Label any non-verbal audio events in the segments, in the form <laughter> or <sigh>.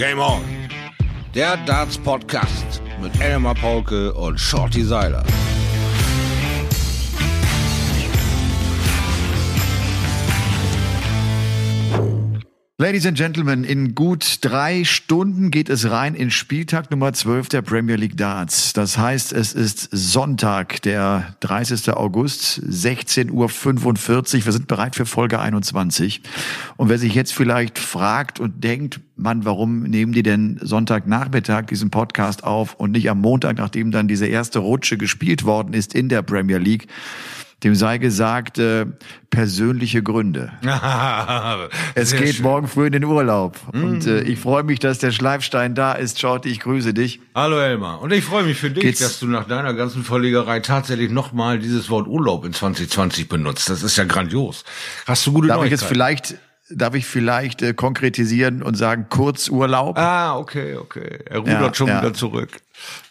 Game On. Der Darts Podcast mit Elmar Paulke und Shorty Seiler. Ladies and Gentlemen, in gut drei Stunden geht es rein in Spieltag Nummer 12 der Premier League Darts. Das heißt, es ist Sonntag, der 30. August, 16.45 Uhr. Wir sind bereit für Folge 21. Und wer sich jetzt vielleicht fragt und denkt, Mann, warum nehmen die denn Sonntagnachmittag diesen Podcast auf und nicht am Montag, nachdem dann diese erste Rutsche gespielt worden ist in der Premier League? Dem sei gesagt, äh, persönliche Gründe. <laughs> es geht schön. morgen früh in den Urlaub. Und äh, ich freue mich, dass der Schleifstein da ist. Shorty, ich grüße dich. Hallo Elmar. Und ich freue mich für dich, Geht's- dass du nach deiner ganzen Verlegerei tatsächlich nochmal dieses Wort Urlaub in 2020 benutzt. Das ist ja grandios. Hast du gute Darf ich jetzt vielleicht, darf ich vielleicht äh, konkretisieren und sagen Kurzurlaub? Ah, okay, okay. Er rudert Ja, schon ja. wieder zurück.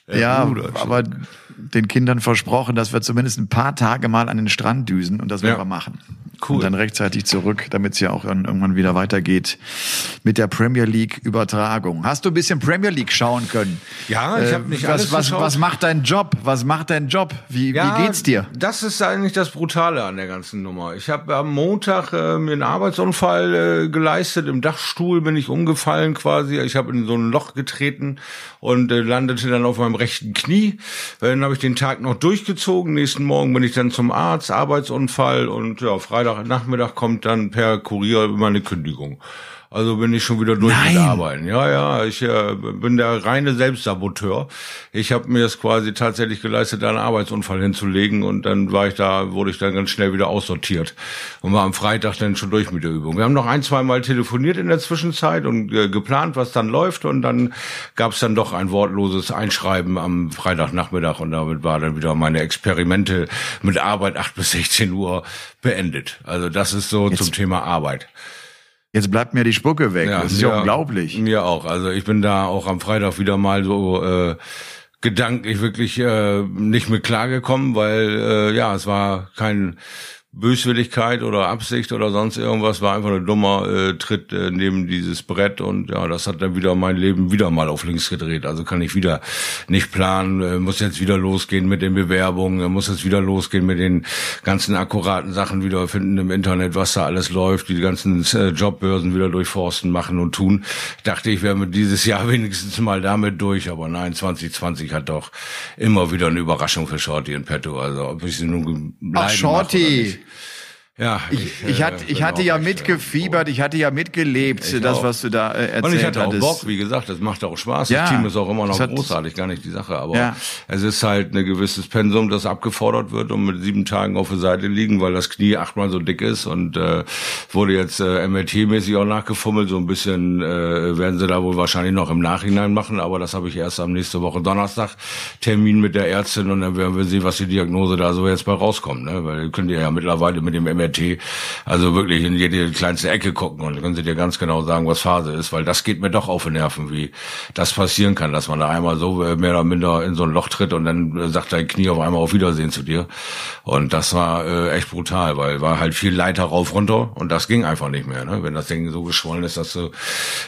Er ja, rudert schon. Den Kindern versprochen, dass wir zumindest ein paar Tage mal an den Strand düsen und das werden Ja. wir machen. Cool. Und dann rechtzeitig zurück, damit es ja auch irgendwann wieder weitergeht mit der Premier League Übertragung. Hast du ein bisschen Premier League schauen können? Ja, ich Äh, hab nicht was, alles was, geschaut. was macht dein Job? Was macht dein Job? Wie, wie geht's dir? Das ist eigentlich das Brutale an der ganzen Nummer. Ich habe am Montag äh, mir einen Arbeitsunfall äh, geleistet. Im Dachstuhl bin ich umgefallen quasi. Ich habe in so ein Loch getreten und äh, landete dann auf meinem rechten Knie. Dann habe ich den Tag noch durchgezogen. Nächsten Morgen bin ich dann zum Arzt, Arbeitsunfall und ja, Freitagnachmittag kommt dann per Kurier meine Kündigung. Also bin ich schon wieder durch mit Nein. Arbeiten. Ja, ja, ich äh, bin der reine Selbstsaboteur. Ich habe mir es quasi tatsächlich geleistet, einen Arbeitsunfall hinzulegen und dann war ich da, wurde ich dann ganz schnell wieder aussortiert und war am Freitag dann schon durch mit der Übung. Wir haben noch ein, zwei Mal telefoniert in der Zwischenzeit und äh, geplant, was dann läuft und dann gab es dann doch ein wortloses Einschreiben am Freitagnachmittag und damit war dann wieder meine Experimente mit Arbeit 8 bis 16 Uhr beendet. Also das ist so zum Thema Arbeit. Jetzt bleibt mir die Spucke weg. das ist ja unglaublich. Mir auch. Also ich bin da auch am Freitag wieder mal so äh, gedanklich wirklich äh, nicht mit klargekommen, weil äh, ja, es war kein Böswilligkeit oder Absicht oder sonst irgendwas, war einfach ein dummer äh, Tritt äh, neben dieses Brett und ja, das hat dann wieder mein Leben wieder mal auf links gedreht. Also kann ich wieder nicht planen, äh, muss jetzt wieder losgehen mit den Bewerbungen, äh, muss jetzt wieder losgehen mit den ganzen akkuraten Sachen wieder finden im Internet, was da alles läuft, die ganzen äh, Jobbörsen wieder durchforsten, machen und tun. Ich dachte, ich wäre mit dieses Jahr <laughs> wenigstens mal damit durch, aber nein, 2020 hat doch immer wieder eine Überraschung für Shorty in petto. Also ob ich sie nun Ach, Shorty. Ja, Ich, ich, äh, hatte, ich hatte auch ja echt, mitgefiebert, ich hatte ja mitgelebt, Ich das, auch. was du da äh, erzählt Und ich hatte auch hattest. Bock, wie gesagt, das macht auch Spaß. Ja, das Team ist auch immer noch großartig, gar nicht die Sache. Aber Ja. es ist halt ein gewisses Pensum, das abgefordert wird und mit sieben Tagen auf der Seite liegen, weil das Knie achtmal so dick ist und äh, wurde jetzt äh, MRT-mäßig auch nachgefummelt. So ein bisschen äh, werden sie da wohl wahrscheinlich noch im Nachhinein machen, aber das habe ich erst am nächste Woche Donnerstag Termin mit der Ärztin und dann werden wir sehen, was die Diagnose da so jetzt bei rauskommt. Ne? Weil ihr könnt ihr ja mittlerweile mit dem MRT also wirklich in jede kleinste Ecke gucken und dann können sie dir ganz genau sagen, was Phase ist, weil das geht mir doch auf die Nerven, wie das passieren kann, dass man da einmal so äh, mehr oder minder in so ein Loch tritt und dann äh, sagt dein Knie auf einmal auf Wiedersehen zu dir. Und das war äh, echt brutal, weil war halt viel Leiter rauf runter und das ging einfach nicht mehr. Ne? Wenn das Ding so geschwollen ist, dass du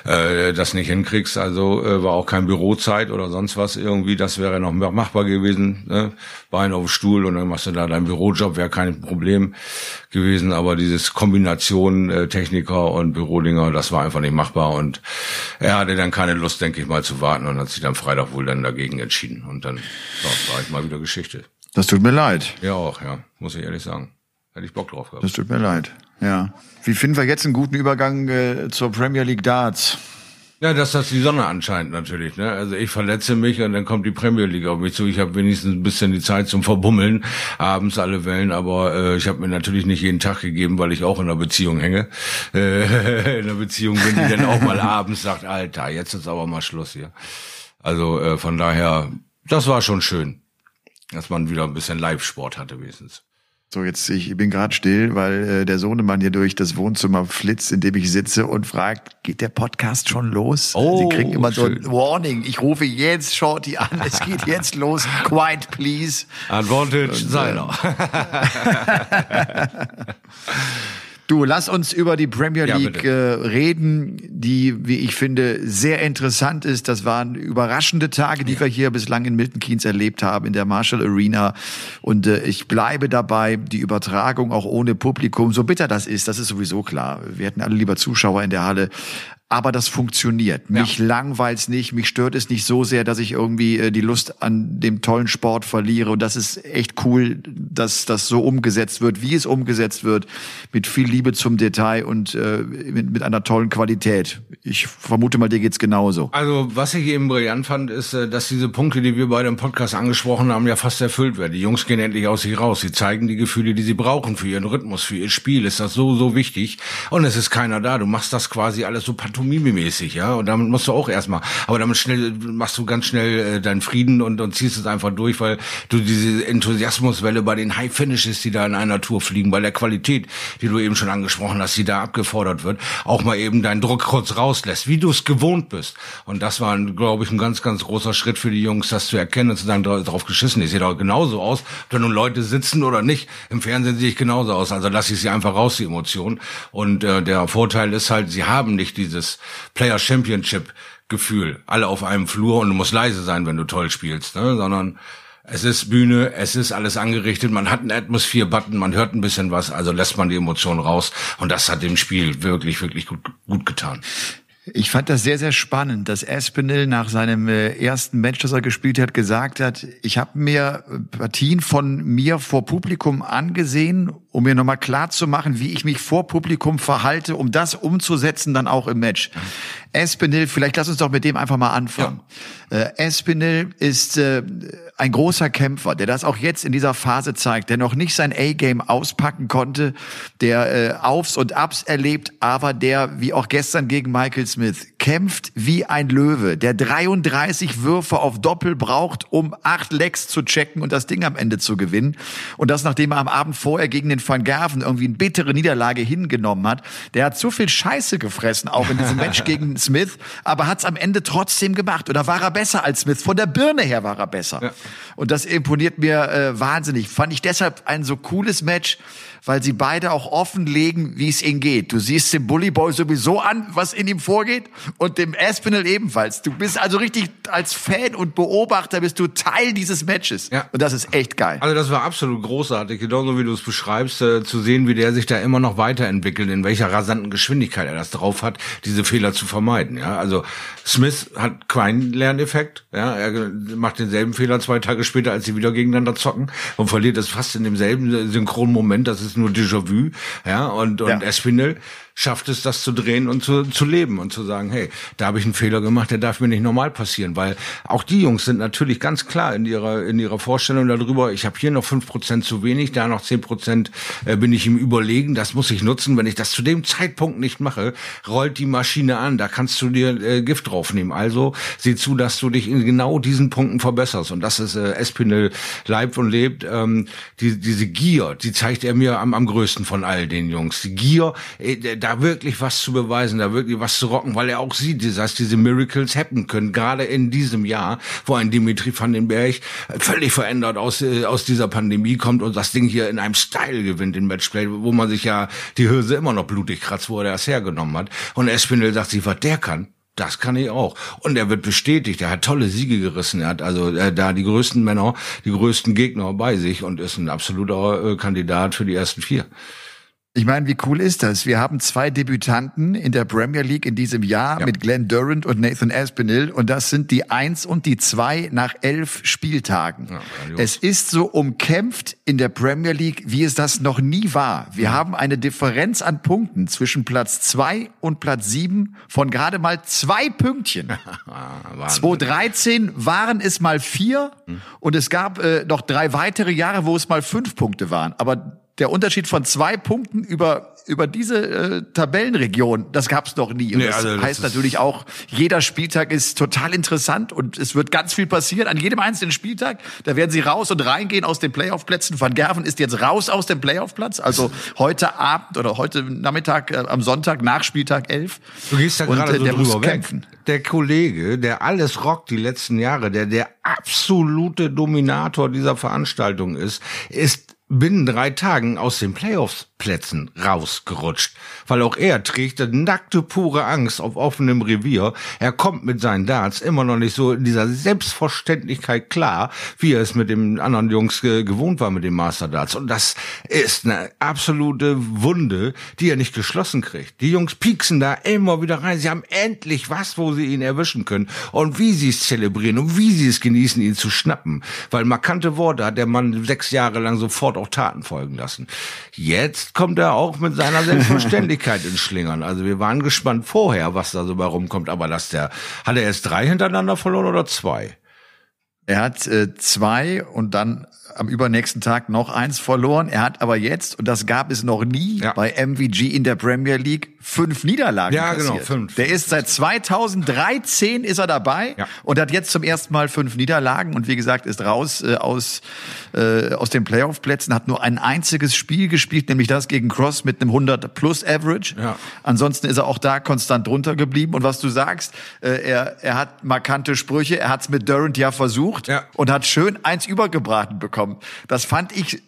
äh, das nicht hinkriegst, also äh, war auch kein Bürozeit oder sonst was irgendwie, das wäre noch machbar gewesen. Ne? Bein auf Stuhl und dann machst du da deinen Bürojob, wäre kein Problem gewesen, aber dieses Kombination äh, Techniker und Bürodinger, das war einfach nicht machbar und er hatte dann keine Lust, denke ich mal, zu warten und hat sich dann Freitag wohl dann dagegen entschieden und dann ja, war ich mal wieder Geschichte. Das tut mir leid. Ja auch, ja, muss ich ehrlich sagen. Hätte ich Bock drauf gehabt. Das tut mir leid. Ja. Wie finden wir jetzt einen guten Übergang äh, zur Premier League Darts? Ja, dass das die Sonne anscheinend natürlich. Ne? Also ich verletze mich und dann kommt die Premier League auf mich zu. Ich habe wenigstens ein bisschen die Zeit zum Verbummeln, abends alle Wellen, aber äh, ich habe mir natürlich nicht jeden Tag gegeben, weil ich auch in einer Beziehung hänge. Äh, <laughs> in einer Beziehung bin, die dann auch mal <laughs> abends sagt, Alter, jetzt ist aber mal Schluss hier. Also äh, von daher, das war schon schön, dass man wieder ein bisschen Live-Sport hatte wenigstens. So, jetzt, ich bin gerade still, weil äh, der Sohnemann hier durch das Wohnzimmer flitzt, in dem ich sitze und fragt, geht der Podcast schon los? Oh, Sie kriegen immer so ein schön. Warning. Ich rufe jetzt Shorty an, es geht jetzt los. Quiet, please. Advantage Und, äh, seiner. <laughs> <laughs> Du, lass uns über die Premier League ja, äh, reden, die, wie ich finde, sehr interessant ist. Das waren überraschende Tage, die ja. wir hier bislang in Milton Keynes erlebt haben, in der Marshall Arena. Und äh, ich bleibe dabei, die Übertragung auch ohne Publikum, so bitter das ist, das ist sowieso klar. Wir hätten alle lieber Zuschauer in der Halle aber das funktioniert. Mich ja. langweilt's nicht, mich stört es nicht so sehr, dass ich irgendwie äh, die Lust an dem tollen Sport verliere. Und das ist echt cool, dass das so umgesetzt wird, wie es umgesetzt wird, mit viel Liebe zum Detail und äh, mit, mit einer tollen Qualität. Ich vermute mal, dir geht's genauso. Also was ich eben brillant fand, ist, äh, dass diese Punkte, die wir beide im Podcast angesprochen haben, ja fast erfüllt werden. Die Jungs gehen endlich aus sich raus. Sie zeigen die Gefühle, die sie brauchen für ihren Rhythmus, für ihr Spiel. Ist das so, so wichtig. Und es ist keiner da. Du machst das quasi alles so partout pantomime-mäßig, ja. Und damit musst du auch erstmal, aber damit schnell machst du ganz schnell äh, deinen Frieden und, und ziehst es einfach durch, weil du diese Enthusiasmuswelle bei den High Finishes, die da in einer Tour fliegen, bei der Qualität, die du eben schon angesprochen hast, die da abgefordert wird, auch mal eben deinen Druck kurz rauslässt, wie du es gewohnt bist. Und das war, glaube ich, ein ganz, ganz großer Schritt für die Jungs, das zu erkennen und zu sagen, drauf geschissen. Ich sehe doch genauso aus, ob da nun Leute sitzen oder nicht. Im Fernsehen sehe ich genauso aus. Also lasse ich sie einfach raus, die Emotionen. Und äh, der Vorteil ist halt, sie haben nicht dieses Player Championship Gefühl, alle auf einem Flur und du musst leise sein, wenn du toll spielst, ne? sondern es ist Bühne, es ist alles angerichtet, man hat einen Atmosphäre-Button, man hört ein bisschen was, also lässt man die Emotionen raus und das hat dem Spiel wirklich, wirklich gut, gut getan. Ich fand das sehr, sehr spannend, dass Aspinall nach seinem äh, ersten Match, das er gespielt hat, gesagt hat, ich habe mir Partien von mir vor Publikum angesehen, um mir nochmal klar zu machen, wie ich mich vor Publikum verhalte, um das umzusetzen dann auch im Match. Espinel, vielleicht lass uns doch mit dem einfach mal anfangen. Ja. Äh, Espinel ist äh, ein großer Kämpfer, der das auch jetzt in dieser Phase zeigt, der noch nicht sein A-Game auspacken konnte, der äh, Aufs und Ups erlebt, aber der, wie auch gestern gegen Michael Smith, kämpft wie ein Löwe, der 33 Würfe auf Doppel braucht, um acht Lecks zu checken und das Ding am Ende zu gewinnen. Und das, nachdem er am Abend vorher gegen den Van Gerven irgendwie eine bittere Niederlage hingenommen hat. Der hat so viel Scheiße gefressen, auch in diesem Match <laughs> gegen Smith, aber hat es am Ende trotzdem gemacht. Oder war er besser als Smith? Von der Birne her war er besser. Ja. Und das imponiert mir äh, wahnsinnig. Fand ich deshalb ein so cooles Match, weil sie beide auch offenlegen, wie es ihnen geht. Du siehst dem Bully Boy sowieso an, was in ihm vorgeht und dem Aspinall ebenfalls. Du bist also richtig als Fan und Beobachter bist du Teil dieses Matches. Ja. Und das ist echt geil. Also das war absolut großartig, genauso wie du es beschreibst, äh, zu sehen, wie der sich da immer noch weiterentwickelt, in welcher rasanten Geschwindigkeit er das drauf hat, diese Fehler zu vermeiden. Ja, also Smith hat keinen Lerneffekt. Ja, er macht denselben Fehler zwei Tage später, als sie wieder gegeneinander zocken und verliert es fast in demselben synchronen Moment. Das ist ist nur Déjà-vu, ja, und, und ja. Espinel schafft es, das zu drehen und zu, zu leben und zu sagen, hey, da habe ich einen Fehler gemacht, der darf mir nicht normal passieren, weil auch die Jungs sind natürlich ganz klar in ihrer in ihrer Vorstellung darüber, ich habe hier noch fünf Prozent zu wenig, da noch zehn Prozent äh, bin ich im Überlegen, das muss ich nutzen, wenn ich das zu dem Zeitpunkt nicht mache, rollt die Maschine an, da kannst du dir äh, Gift draufnehmen, also sieh zu, dass du dich in genau diesen Punkten verbesserst. Und das ist äh, Espinel leibt und lebt, ähm, die, diese Gier, die zeigt er mir am, am größten von all den Jungs, die Gier, äh, da wirklich was zu beweisen, da wirklich was zu rocken, weil er auch sieht, dass diese Miracles happen können, gerade in diesem Jahr, wo ein Dimitri van den Berg völlig verändert aus, äh, aus dieser Pandemie kommt und das Ding hier in einem Style gewinnt in Matchplay, wo man sich ja die Hülse immer noch blutig kratzt, wo er das hergenommen hat. Und Espinel sagt sich, was der kann, das kann ich auch. Und er wird bestätigt. Er hat tolle Siege gerissen. Er hat also äh, da die größten Männer, die größten Gegner bei sich und ist ein absoluter äh, Kandidat für die ersten vier. Ich meine, wie cool ist das? Wir haben zwei Debütanten in der Premier League in diesem Jahr ja. mit Glenn Durant und Nathan Aspinall und das sind die Eins und die Zwei nach elf Spieltagen. Ja, es ist so umkämpft in der Premier League, wie es das noch nie war. Wir ja. haben eine Differenz an Punkten zwischen Platz zwei und Platz sieben von gerade mal zwei Pünktchen. <laughs> 2013 waren es mal vier hm. und es gab äh, noch drei weitere Jahre, wo es mal fünf Punkte waren. Aber der Unterschied von zwei Punkten über über diese äh, Tabellenregion, das gab es noch nie. Und nee, das also, heißt das natürlich auch, jeder Spieltag ist total interessant und es wird ganz viel passieren an jedem einzelnen Spieltag. Da werden sie raus und reingehen aus den Playoff-Plätzen. Van Gerven ist jetzt raus aus dem Playoff-Platz, also heute Abend oder heute Nachmittag, äh, am Sonntag nach Spieltag 11. Du gehst da gerade äh, so der drüber muss kämpfen. Der Kollege, der alles rockt die letzten Jahre, der der absolute Dominator dieser Veranstaltung ist, ist binnen drei Tagen aus den Playoffs Playoff-Plätzen rausgerutscht. Weil auch er trägt nackte, pure Angst auf offenem Revier. Er kommt mit seinen Darts immer noch nicht so in dieser Selbstverständlichkeit klar, wie er es mit den anderen Jungs gewohnt war mit den Master Darts. Und das ist eine absolute Wunde, die er nicht geschlossen kriegt. Die Jungs pieksen da immer wieder rein. Sie haben endlich was, wo sie ihn erwischen können. Und wie sie es zelebrieren und wie sie es genießen, ihn zu schnappen. Weil markante Worte hat der Mann sechs Jahre lang sofort auch Taten folgen lassen. Jetzt kommt er auch mit seiner Selbstverständlichkeit <laughs> ins Schlingern. Also wir waren gespannt vorher, was da so bei rumkommt. Aber dass der, hat er erst drei hintereinander verloren oder zwei? Er hat äh, zwei und dann am übernächsten Tag noch eins verloren. Er hat aber jetzt, und das gab es noch nie ja. bei MVG in der Premier League, fünf Niederlagen Ja, kassiert. genau, fünf. Der ist seit 2013 ist er dabei ja. und hat jetzt zum ersten Mal fünf Niederlagen und wie gesagt ist raus äh, aus äh, aus den Playoff-Plätzen, hat nur ein einziges Spiel gespielt, nämlich das gegen Cross mit einem 100 plus Average. Ja. Ansonsten ist er auch da konstant drunter geblieben und was du sagst, äh, er er hat markante Sprüche, er hat es mit Durant ja versucht und hat schön eins übergebraten bekommen. Das fand ich äh,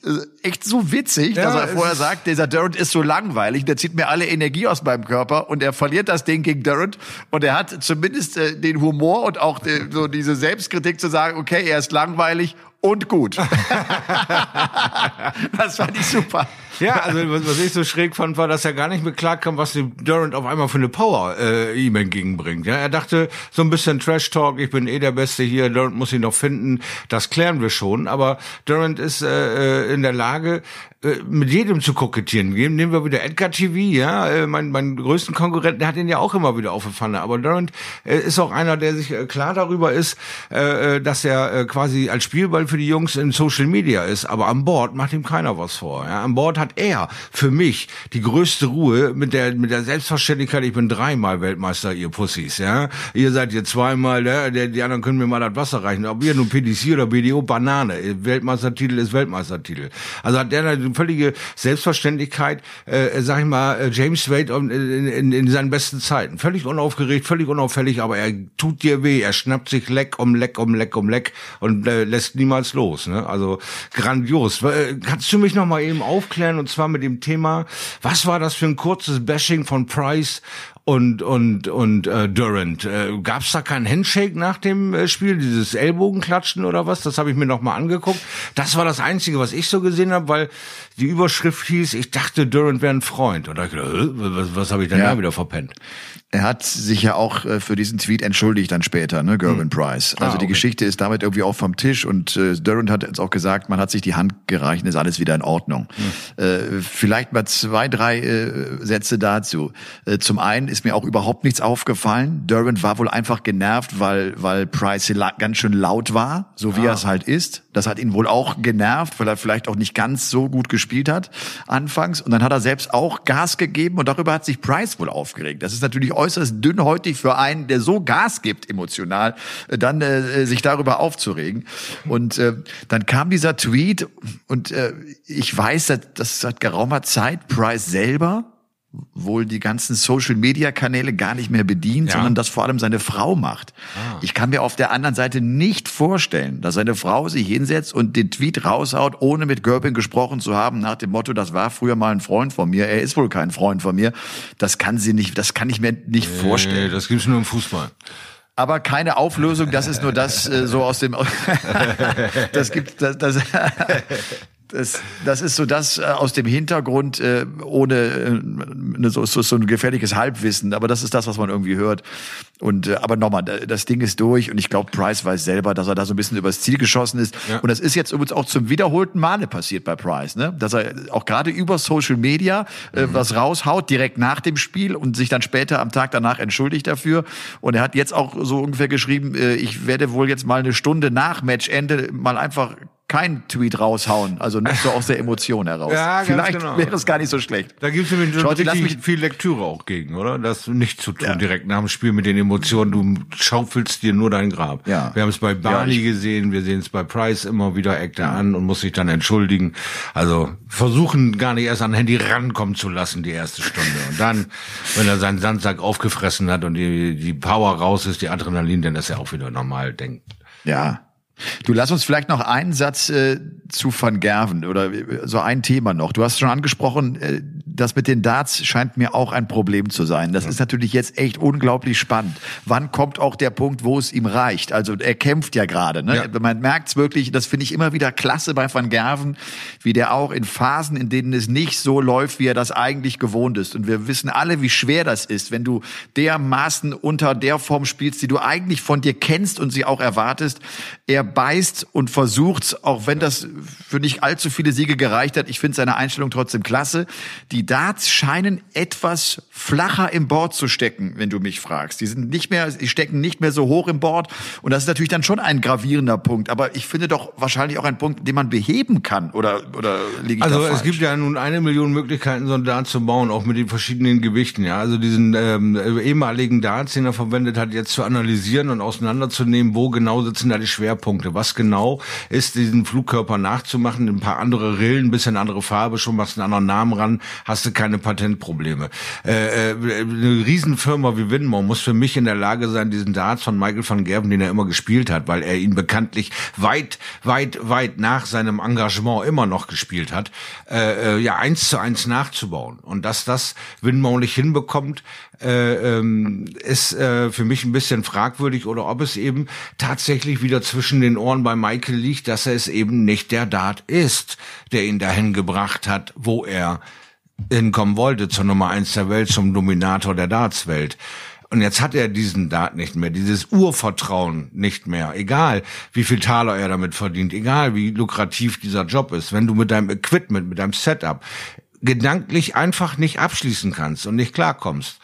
echt so witzig, ja, dass er vorher sagt, dieser Durant ist so langweilig, der zieht mir alle Energie aus beim Körper und er verliert das Ding gegen Durant und er hat zumindest äh, den Humor und auch die, so diese Selbstkritik zu sagen, okay, er ist langweilig und gut. <laughs> das fand ich super. Ja, also was ich so schräg fand, war, dass er gar nicht mehr klarkam, was dem Durant auf einmal für eine Power äh, ihm entgegenbringt. Ja, er dachte so ein bisschen Trash Talk, ich bin eh der Beste hier, Durant muss ihn noch finden, das klären wir schon. Aber Durant ist äh, äh in der Lage, äh, mit jedem zu kokettieren. Nehmen wir wieder Edgar TV, ja, äh, mein, mein größten Konkurrent, der hat ihn ja auch immer wieder auf der Pfanne. Aber Durant äh, ist auch einer, der sich klar darüber ist, dass er quasi als Spielball für die Jungs in Social Media ist. Aber an Bord macht ihm keiner was vor. Ja. An Bord hat er für mich die größte Ruhe mit der mit der Selbstverständlichkeit. Ich bin dreimal Weltmeister, ihr Pussys, ja. Ihr seid hier zweimal, ja, der, die anderen können mir mal das Wasser reichen. Ob ihr nun PDC oder BDO, Banane. Weltmeistertitel ist Weltmeistertitel. Also hat der eine völlige Selbstverständlichkeit, äh, sag ich mal, äh, James Wade in, in, in seinen besten Zeiten. Völlig unaufgeregt, völlig unauffällig, aber er tut dir weh. Er schnappt sich Leck um Leck um Leck um Leck und äh, lässt niemals los. Ne? Also grandios. Äh, kannst du mich noch mal eben aufklären? Und zwar mit dem Thema, was war das für ein kurzes Bashing von Price und und und äh, Durant. Äh, Gab es da keinen Handshake nach dem äh, Spiel, dieses Ellbogenklatschen oder was? Das habe ich mir noch mal angeguckt. Das war das Einzige, was ich so gesehen habe, weil die Überschrift hieß, ich dachte, Durant wäre ein Freund. Und da ich gedacht, was, was habe ich denn ja. da wieder verpennt? Er hat sich ja auch äh, für diesen Tweet entschuldigt dann später, ne, Gervin hm. Price. Also ah, okay. die Geschichte ist damit irgendwie auch vom Tisch und äh, Durant hat jetzt auch gesagt, man hat sich die Hand gereicht, ist alles wieder in Ordnung. Hm. Äh, vielleicht mal zwei, drei äh, Sätze dazu. Äh, zum einen ist mir auch überhaupt nichts aufgefallen. Durant war wohl einfach genervt, weil weil Price ganz schön laut war, so wie ah. er es halt ist. Das hat ihn wohl auch genervt, weil er vielleicht auch nicht ganz so gut gespielt hat anfangs. Und dann hat er selbst auch Gas gegeben und darüber hat sich Price wohl aufgeregt. Das ist natürlich äußerst dünnhäutig für einen, der so Gas gibt emotional, äh, dann äh, sich darüber aufzuregen. Und äh, dann kam dieser Tweet und äh, ich weiß, dass, dass seit geraumer Zeit Price selber wohl die ganzen Social Media Kanäle gar nicht mehr bedient, ja. sondern das vor allem seine Frau macht. Ah. Ich kann mir auf der anderen Seite nicht vorstellen, dass seine Frau sich hinsetzt und den Tweet raushaut, ohne mit Görbin gesprochen zu haben, nach dem Motto, das war früher mal ein Freund von mir, er ist wohl kein Freund von mir. Das kann sie nicht, das kann ich mir nicht nee, vorstellen. Das gibt's nur im Fußball aber keine Auflösung. Das ist nur das äh, so aus dem. <laughs> <laughs> das gibt das, das <laughs> das, das ist so das äh, aus dem Hintergrund, äh, ohne äh, so, so, so ein gefährliches Halbwissen, aber das ist das, was man irgendwie hört. Und äh, aber nochmal, das Ding ist durch und ich glaube, Price weiß selber, dass er da so ein bisschen übers Ziel geschossen ist. Ja. Und das ist jetzt übrigens auch zum wiederholten Male passiert bei Price, ne? Dass er auch gerade über Social Media äh, mhm. was raushaut, direkt nach dem Spiel und sich dann später am Tag danach entschuldigt dafür. Und er hat jetzt auch so ungefähr geschrieben, äh, ich werde wohl jetzt mal eine Stunde nach Matchende mal einfach kein Tweet raushauen, also nicht so aus der Emotion <laughs> heraus. ja, Vielleicht genau. wäre es gar nicht so schlecht. Da gibt es nämlich Leute, richtig viel Lektüre auch gegen, oder? Das nicht zu tun ja. direkt nach dem Spiel mit den Emotionen. Du schaufelst dir nur dein Grab. Ja. Wir haben es bei Barney ja, gesehen, wir sehen es bei Price immer wieder, eckt er an und muss sich dann entschuldigen. Also versuchen gar nicht erst an Handy rankommen zu lassen, die erste Stunde. Und dann, wenn er seinen Sandsack aufgefressen hat und die, die Power raus ist, die Adrenalin, dann ist er auch wieder normal denkt. Ja, Du lass uns vielleicht noch einen Satz äh, zu Van Gerven oder äh, so ein Thema noch. Du hast schon angesprochen, äh, das mit den Darts scheint mir auch ein Problem zu sein. Das ja. ist natürlich jetzt echt unglaublich spannend. Wann kommt auch der Punkt, wo es ihm reicht? Also er kämpft ja gerade. Ne? Ja. Man merkt es wirklich, das finde ich immer wieder klasse bei Van Gerven, wie der auch in Phasen, in denen es nicht so läuft, wie er das eigentlich gewohnt ist. Und wir wissen alle, wie schwer das ist, wenn du dermaßen unter der Form spielst, die du eigentlich von dir kennst und sie auch erwartest. Er beißt und versucht, auch wenn das für nicht allzu viele Siege gereicht hat. Ich finde seine Einstellung trotzdem klasse. Die Darts scheinen etwas flacher im Board zu stecken, wenn du mich fragst. Die sind nicht mehr, die stecken nicht mehr so hoch im Board. Und das ist natürlich dann schon ein gravierender Punkt. Aber ich finde doch wahrscheinlich auch ein Punkt, den man beheben kann. Oder, oder liege ich Also es gibt ja nun eine Million Möglichkeiten, so ein Dart zu bauen, auch mit den verschiedenen Gewichten. Ja, also diesen ähm, ehemaligen Darts, den er verwendet hat, jetzt zu analysieren und auseinanderzunehmen, wo genau sitzen da die Schwerpunkte. Was genau ist diesen Flugkörper nachzumachen? Ein paar andere Rillen, ein bisschen andere Farbe, schon machst einen anderen Namen ran, hast du keine Patentprobleme. Äh, äh, eine Riesenfirma wie Winmore muss für mich in der Lage sein, diesen Darts von Michael van Gerven, den er immer gespielt hat, weil er ihn bekanntlich weit, weit, weit nach seinem Engagement immer noch gespielt hat, äh, äh, ja eins zu eins nachzubauen. Und dass das Winmore nicht hinbekommt, äh, ähm, ist äh, für mich ein bisschen fragwürdig oder ob es eben tatsächlich wieder zwischen den Ohren bei Michael liegt, dass er es eben nicht der Dart ist, der ihn dahin gebracht hat, wo er hinkommen wollte, zur Nummer eins der Welt, zum Dominator der Dartswelt. Und jetzt hat er diesen Dart nicht mehr, dieses Urvertrauen nicht mehr. Egal, wie viel Taler er damit verdient, egal, wie lukrativ dieser Job ist. Wenn du mit deinem Equipment, mit deinem Setup gedanklich einfach nicht abschließen kannst und nicht klarkommst,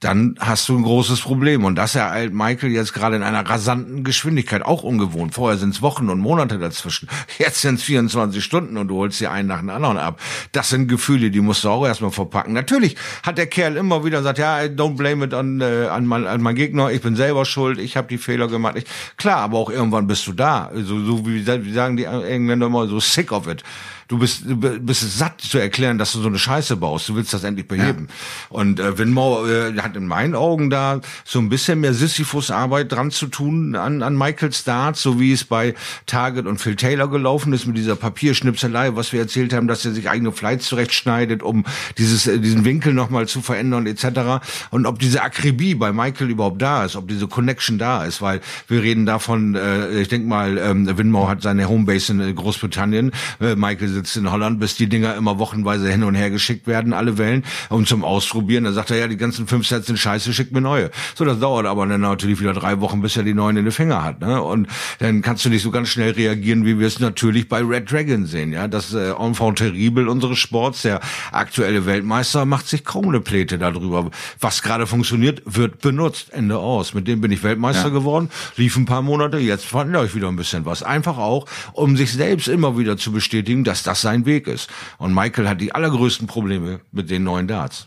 dann hast du ein großes Problem. Und das ereilt Michael jetzt gerade in einer rasanten Geschwindigkeit, auch ungewohnt. Vorher sind es Wochen und Monate dazwischen. Jetzt sind es 24 Stunden und du holst dir einen nach dem anderen ab. Das sind Gefühle, die musst du auch erstmal verpacken. Natürlich hat der Kerl immer wieder gesagt, ja, don't blame it an, äh, an, mein, an mein Gegner, ich bin selber schuld, ich habe die Fehler gemacht. Ich, klar, aber auch irgendwann bist du da. So, so wie, wie sagen die Engländer immer, so sick of it du bist, du bist satt zu erklären, dass du so eine Scheiße baust. Du willst das endlich beheben. Ja. Und äh, Winmore äh, hat in meinen Augen da so ein bisschen mehr Sisyphus-Arbeit dran zu tun an, an Michael Start, so wie es bei Target und Phil Taylor gelaufen ist mit dieser Papierschnipselei, was wir erzählt haben, dass er sich eigene Flights zurechtschneidet, um dieses, äh, diesen Winkel nochmal zu verändern etc. Und ob diese Akribie bei Michael überhaupt da ist, ob diese Connection da ist, weil wir reden davon, äh, ich denke mal, ähm, Winmore hat seine Homebase in äh, Großbritannien, äh, Michael sitzt in Holland, bis die Dinger immer wochenweise hin und her geschickt werden, alle Wellen, um zum Ausprobieren. Da sagt er, ja, die ganzen fünf Sets sind scheiße, schickt mir neue. So, das dauert aber dann natürlich wieder drei Wochen, bis er die neuen in den Finger hat. Ne? Und dann kannst du nicht so ganz schnell reagieren, wie wir es natürlich bei Red Dragon sehen. Ja, Das äh, Enfant terrible unseres Sports, der aktuelle Weltmeister, macht sich kaum eine Pläte darüber. Was gerade funktioniert, wird benutzt. Ende aus. Mit dem bin ich Weltmeister ja. geworden, lief ein paar Monate, jetzt verändere ich wieder ein bisschen was. Einfach auch, um sich selbst immer wieder zu bestätigen, dass das sein Weg ist. Und Michael hat die allergrößten Probleme mit den neuen Darts.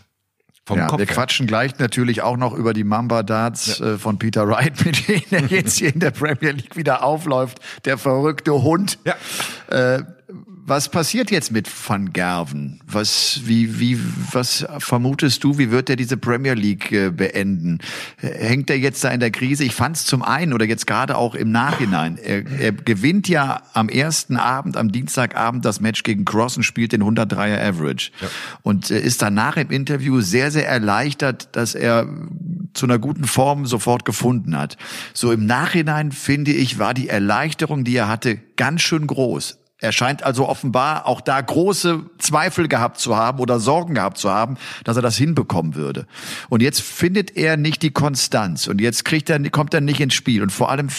Vom ja, Kopf wir her. quatschen gleich natürlich auch noch über die Mamba Darts ja. äh, von Peter Wright, mit denen er <laughs> jetzt hier in der Premier League wieder aufläuft. Der verrückte Hund. Ja. Äh, was passiert jetzt mit Van Gerven? Was, wie, wie, was vermutest du, wie wird er diese Premier League äh, beenden? Hängt er jetzt da in der Krise? Ich fand es zum einen oder jetzt gerade auch im Nachhinein. Er, er gewinnt ja am ersten Abend, am Dienstagabend das Match gegen Cross und spielt den 103er Average. Ja. Und äh, ist danach im Interview sehr, sehr erleichtert, dass er zu einer guten Form sofort gefunden hat. So im Nachhinein finde ich, war die Erleichterung, die er hatte, ganz schön groß. Er scheint also offenbar auch da große Zweifel gehabt zu haben oder Sorgen gehabt zu haben, dass er das hinbekommen würde. Und jetzt findet er nicht die Konstanz und jetzt kriegt er, kommt er nicht ins Spiel. Und vor allem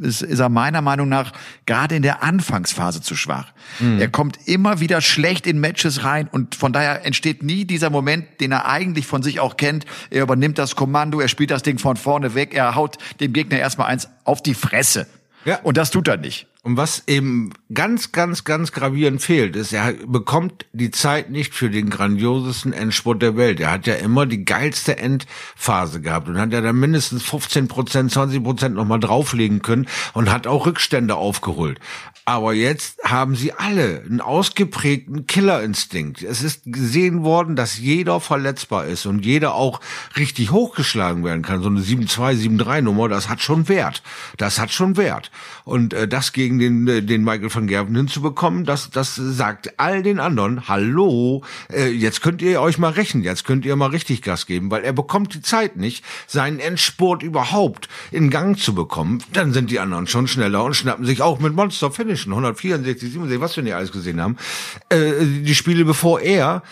ist, ist er meiner Meinung nach gerade in der Anfangsphase zu schwach. Mhm. Er kommt immer wieder schlecht in Matches rein und von daher entsteht nie dieser Moment, den er eigentlich von sich auch kennt. Er übernimmt das Kommando, er spielt das Ding von vorne weg, er haut dem Gegner erstmal eins auf die Fresse. Ja. Und das tut er nicht. Und was eben ganz, ganz, ganz gravierend fehlt, ist, er bekommt die Zeit nicht für den grandiosesten Endspurt der Welt. Er hat ja immer die geilste Endphase gehabt und hat ja dann mindestens 15 Prozent, 20 Prozent nochmal drauflegen können und hat auch Rückstände aufgeholt. Aber jetzt haben sie alle einen ausgeprägten Killerinstinkt. Es ist gesehen worden, dass jeder verletzbar ist und jeder auch richtig hochgeschlagen werden kann. So eine 7-2, 7-3 Nummer, das hat schon Wert. Das hat schon Wert. Und äh, das gegen den, äh, den Michael van Gerven hinzubekommen, das, das sagt all den anderen, hallo, äh, jetzt könnt ihr euch mal rächen, jetzt könnt ihr mal richtig Gas geben, weil er bekommt die Zeit nicht, seinen Endspurt überhaupt in Gang zu bekommen. Dann sind die anderen schon schneller und schnappen sich auch mit Monster Finish Fischen, 164, 67, was wir nicht alles gesehen haben, äh, die Spiele, bevor er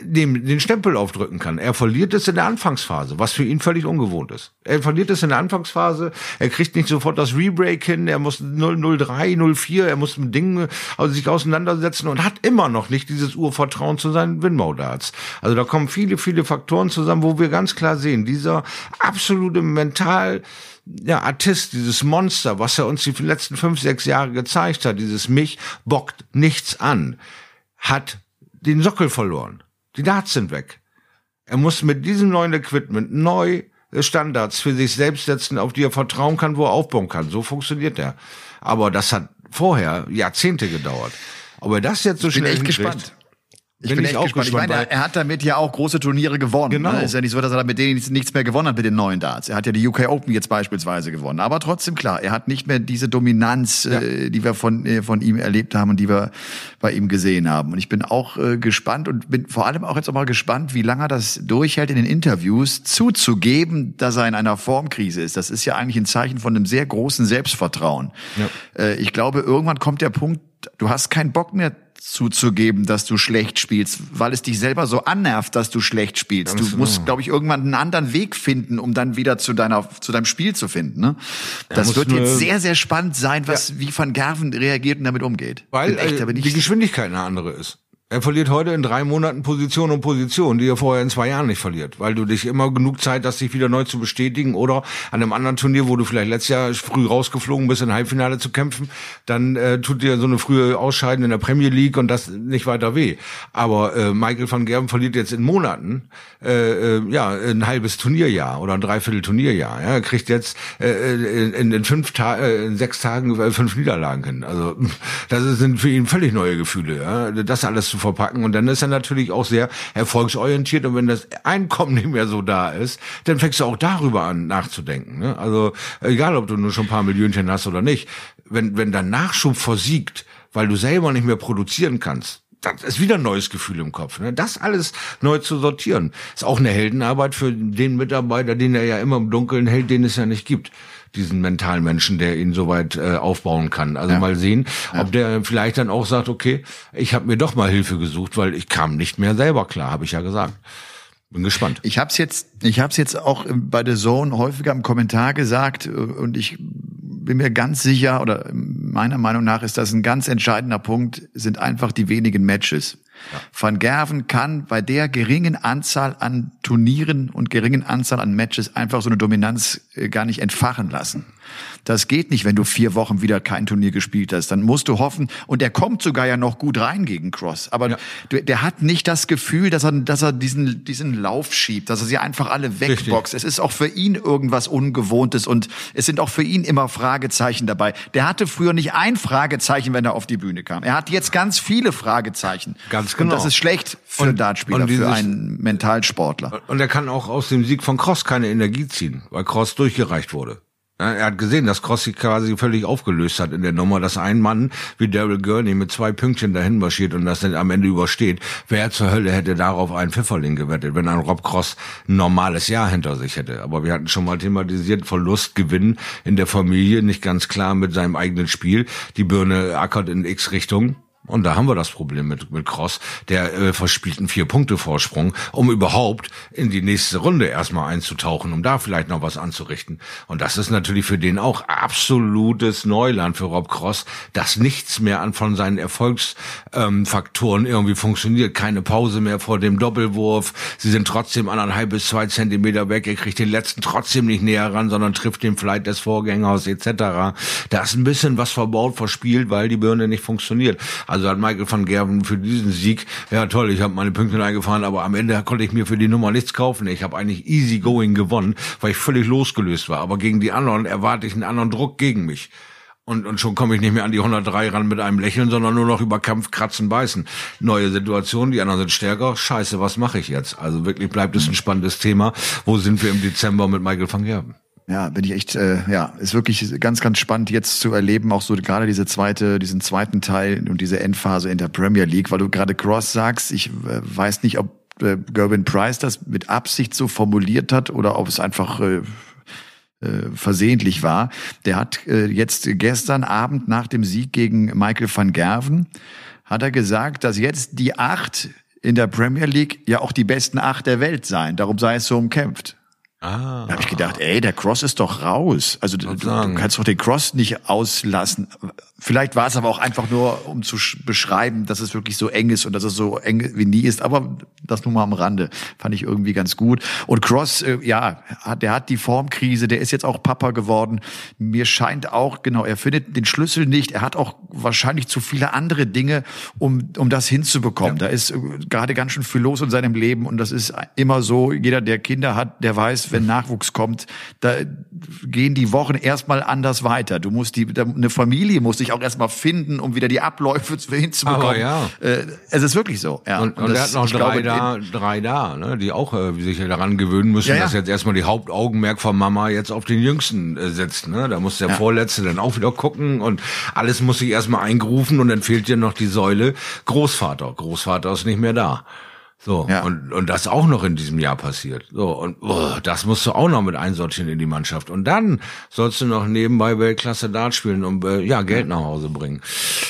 dem, den Stempel aufdrücken kann. Er verliert es in der Anfangsphase, was für ihn völlig ungewohnt ist. Er verliert es in der Anfangsphase, er kriegt nicht sofort das Rebreak hin, er muss 003, 04, er muss mit Dingen also sich auseinandersetzen und hat immer noch nicht dieses Urvertrauen zu seinen Winmau-Darts. Also da kommen viele, viele Faktoren zusammen, wo wir ganz klar sehen, dieser absolute mental ja, Artist, dieses Monster, was er uns die letzten fünf, sechs Jahre gezeigt hat, dieses mich bockt nichts an, hat den Sockel verloren. Die Darts sind weg. Er muss mit diesem neuen Equipment neu Standards für sich selbst setzen, auf die er vertrauen kann, wo er aufbauen kann. So funktioniert er. Aber das hat vorher Jahrzehnte gedauert. Ob er das jetzt so ich schnell bin echt gespannt. Ich bin, bin echt auch gespannt. gespannt. Ich meine, er hat damit ja auch große Turniere gewonnen. Genau. Es ist ja nicht so, dass er mit denen nichts mehr gewonnen hat mit den neuen Darts. Er hat ja die UK Open jetzt beispielsweise gewonnen. Aber trotzdem klar, er hat nicht mehr diese Dominanz, ja. äh, die wir von, äh, von ihm erlebt haben und die wir bei ihm gesehen haben. Und ich bin auch äh, gespannt und bin vor allem auch jetzt auch mal gespannt, wie lange er das durchhält in den Interviews, zuzugeben, dass er in einer Formkrise ist. Das ist ja eigentlich ein Zeichen von einem sehr großen Selbstvertrauen. Ja. Äh, ich glaube, irgendwann kommt der Punkt, du hast keinen Bock mehr zuzugeben, dass du schlecht spielst, weil es dich selber so annervt, dass du schlecht spielst. Ganz du musst, glaube ich, irgendwann einen anderen Weg finden, um dann wieder zu deiner zu deinem Spiel zu finden. Ne? Das wird jetzt sehr, sehr spannend sein, was ja. wie Van Gerven reagiert und damit umgeht. Weil echt, äh, die Geschwindigkeit eine andere ist. Er verliert heute in drei Monaten Position und Position, die er vorher in zwei Jahren nicht verliert, weil du dich immer genug Zeit hast, dich wieder neu zu bestätigen oder an einem anderen Turnier, wo du vielleicht letztes Jahr früh rausgeflogen bist, in Halbfinale zu kämpfen, dann äh, tut dir so eine frühe Ausscheiden in der Premier League und das nicht weiter weh. Aber äh, Michael van Gerben verliert jetzt in Monaten äh, äh, ja ein halbes Turnierjahr oder ein Dreiviertel Turnierjahr. Ja, er kriegt jetzt äh, in, in fünf Tagen, äh, in sechs Tagen äh, fünf Niederlagen hin. Also <laughs> das sind für ihn völlig neue Gefühle. Ja? Das alles zu verpacken. Und dann ist er natürlich auch sehr erfolgsorientiert. Und wenn das Einkommen <laughs> nicht mehr so da ist, dann fängst du auch darüber an nachzudenken. Ne? Also egal, ob du nur schon ein paar Millionchen hast oder nicht. Wenn, wenn dein Nachschub versiegt, weil du selber nicht mehr produzieren kannst, das ist wieder ein neues Gefühl im Kopf. Ne? Das alles neu zu sortieren, ist auch eine Heldenarbeit für den Mitarbeiter, den er ja immer im Dunkeln hält, den es ja nicht gibt diesen mentalen Menschen, der ihn soweit äh, aufbauen kann. Also ja. mal sehen, ja. ob der vielleicht dann auch sagt, okay, ich habe mir doch mal Hilfe gesucht, weil ich kam nicht mehr selber klar, habe ich ja gesagt. Bin gespannt. Ich habe es jetzt, ich habe es jetzt auch bei der Zone häufiger im Kommentar gesagt äh, und ich bin mir ganz sicher oder meiner Meinung nach ist das ein ganz entscheidender Punkt, sind einfach die wenigen Matches. Ja. Van Gerven kann bei der geringen Anzahl an Turnieren und geringen Anzahl an Matches einfach so eine Dominanz äh, gar nicht entfachen lassen. Das geht nicht, wenn du vier Wochen wieder kein Turnier gespielt hast. Dann musst du hoffen. Und er kommt sogar ja noch gut rein gegen Cross. Aber ja. der hat nicht das Gefühl, dass er, dass er diesen, diesen Lauf schiebt, dass er sie einfach alle wegboxt. Es ist auch für ihn irgendwas Ungewohntes und es sind auch für ihn immer Fragezeichen dabei. Der hatte früher nicht ein Fragezeichen, wenn er auf die Bühne kam. Er hat jetzt ganz viele Fragezeichen. Ganz genau. Und das ist schlecht für und, einen Dartspieler, für einen Mentalsportler. Und er kann auch aus dem Sieg von Cross keine Energie ziehen, weil Cross durchgereicht wurde. Er hat gesehen, dass Cross sich quasi völlig aufgelöst hat in der Nummer, dass ein Mann wie Daryl Gurney mit zwei Pünktchen dahin marschiert und das dann am Ende übersteht. Wer zur Hölle hätte darauf einen Pfifferling gewettet, wenn ein Rob Cross ein normales Jahr hinter sich hätte? Aber wir hatten schon mal thematisiert, Verlust, Gewinn in der Familie, nicht ganz klar mit seinem eigenen Spiel. Die Birne ackert in X-Richtung Und da haben wir das Problem mit, mit Cross. Der äh, verspielt einen Vier-Punkte-Vorsprung, um überhaupt in die nächste Runde erstmal einzutauchen, um da vielleicht noch was anzurichten. Und das ist natürlich für den auch absolutes Neuland für Rob Cross, dass nichts mehr an von seinen Erfolgsfaktoren ähm, irgendwie funktioniert. Keine Pause mehr vor dem Doppelwurf. Sie sind trotzdem anderthalb bis zwei Zentimeter weg. Er kriegt den letzten trotzdem nicht näher ran, sondern trifft den Flight des Vorgängers etc. Da ist ein bisschen was verbaut, verspielt, weil die Birne nicht funktioniert. Also hat Michael van Gerven für diesen Sieg, ja toll, ich habe meine Punkte eingefahren, aber am Ende konnte ich mir für die Nummer nichts kaufen. Ich habe eigentlich easy going gewonnen, weil ich völlig losgelöst war. Aber gegen die anderen erwarte ich einen anderen Druck gegen mich. Und, und schon komme ich nicht mehr an die 103 ran mit einem Lächeln, sondern nur noch über Kampf, Kratzen, Beißen. Neue Situation, die anderen sind stärker. Scheiße, was mache ich jetzt? Also wirklich bleibt es ein spannendes Thema. Wo sind wir im Dezember mit Michael van Gerben? Ja, bin ich echt, äh, ja, ist wirklich ganz, ganz spannend jetzt zu erleben, auch so gerade diese zweite, diesen zweiten Teil und diese Endphase in der Premier League, weil du gerade Cross sagst, ich äh, weiß nicht, ob äh, Gervin Price das mit Absicht so formuliert hat oder ob es einfach äh, äh, versehentlich war. Der hat äh, jetzt gestern Abend nach dem Sieg gegen Michael van Gerven, hat er gesagt, dass jetzt die acht in der Premier League ja auch die besten acht der Welt seien. Darum sei es so umkämpft. Ah. Da habe ich gedacht, ey, der Cross ist doch raus. Also du, du, kannst doch den Cross nicht auslassen. Vielleicht war es aber auch einfach nur, um zu beschreiben, dass es wirklich so eng ist und dass es so eng wie nie ist. Aber das nur mal am Rande. Fand ich irgendwie ganz gut. Und Cross, äh, ja, hat, der hat die Formkrise, der ist jetzt auch Papa geworden. Mir scheint auch, genau, er findet den Schlüssel nicht. Er hat auch wahrscheinlich zu viele andere Dinge, um, um das hinzubekommen. Ja. Da ist äh, gerade ganz schön viel los in seinem Leben. Und das ist immer so, jeder, der Kinder hat, der weiß, wenn Nachwuchs kommt, da gehen die Wochen erstmal anders weiter. Du musst die, eine Familie muss sich auch erstmal finden, um wieder die Abläufe <laughs> hinzubekommen. Aber ja. Äh, es ist wirklich so. Ja. Und, und, und er hat noch drei da, drei da, ne, die auch äh, sich daran gewöhnen müssen, ja, ja. dass jetzt erstmal die Hauptaugenmerk von Mama jetzt auf den Jüngsten äh, setzt. Ne? Da muss der ja. Vorletzte dann auch wieder gucken und alles muss sich erstmal eingerufen und dann fehlt dir noch die Säule Großvater. Großvater ist nicht mehr da. So, ja. und, und das auch noch in diesem Jahr passiert. So, und oh, das musst du auch noch mit einsortieren in die Mannschaft. Und dann sollst du noch nebenbei Weltklasse Dart spielen und äh, ja, Geld nach Hause bringen.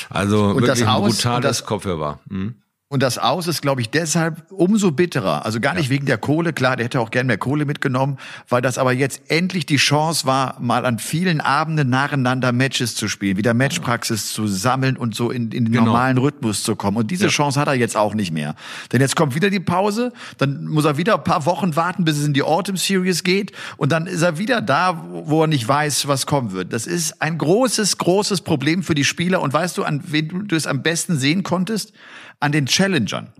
Also und wirklich das ein brutales Kopfhörer. Hm? Und das Aus ist, glaube ich, deshalb umso bitterer. Also gar nicht ja. wegen der Kohle. Klar, der hätte auch gern mehr Kohle mitgenommen, weil das aber jetzt endlich die Chance war, mal an vielen Abenden nacheinander Matches zu spielen, wieder Matchpraxis zu sammeln und so in, in den genau. normalen Rhythmus zu kommen. Und diese ja. Chance hat er jetzt auch nicht mehr. Denn jetzt kommt wieder die Pause, dann muss er wieder ein paar Wochen warten, bis es in die Autumn Series geht. Und dann ist er wieder da, wo er nicht weiß, was kommen wird. Das ist ein großes, großes Problem für die Spieler. Und weißt du, an wen du es am besten sehen konntest? An den Challengern.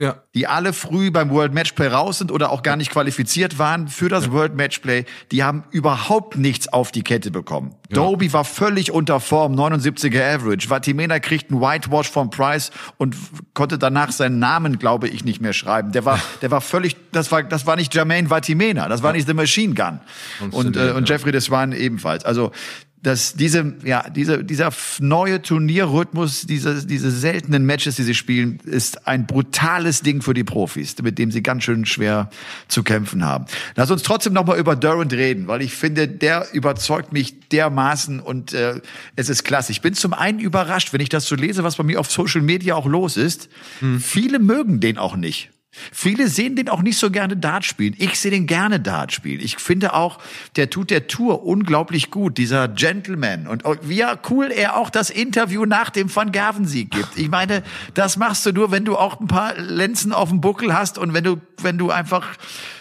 Ja. Die alle früh beim World Matchplay raus sind oder auch gar nicht qualifiziert waren für das ja. World Matchplay. Die haben überhaupt nichts auf die Kette bekommen. Ja. Doby war völlig unter Form, 79er Average. Vatimena kriegt einen Whitewash vom Price und konnte danach seinen Namen, glaube ich, nicht mehr schreiben. Der war, <laughs> der war völlig, das war, das war nicht Jermaine Vatimena, das war nicht The Machine Gun. Und, und, äh, und Jeffrey Deswan ebenfalls. Also dass diese, ja, diese, dieser neue Turnierrhythmus, diese, diese seltenen Matches, die sie spielen, ist ein brutales Ding für die Profis, mit dem sie ganz schön schwer zu kämpfen haben. Lass uns trotzdem nochmal über Durant reden, weil ich finde, der überzeugt mich dermaßen und äh, es ist klasse. Ich bin zum einen überrascht, wenn ich das so lese, was bei mir auf Social Media auch los ist. Hm. Viele mögen den auch nicht. Viele sehen den auch nicht so gerne Dart spielen. Ich sehe den gerne Dart spielen. Ich finde auch, der tut der Tour unglaublich gut, dieser Gentleman. Und wie cool er auch das Interview nach dem Van Gerven-Sieg gibt. Ich meine, das machst du nur, wenn du auch ein paar Lenzen auf dem Buckel hast und wenn du, wenn du einfach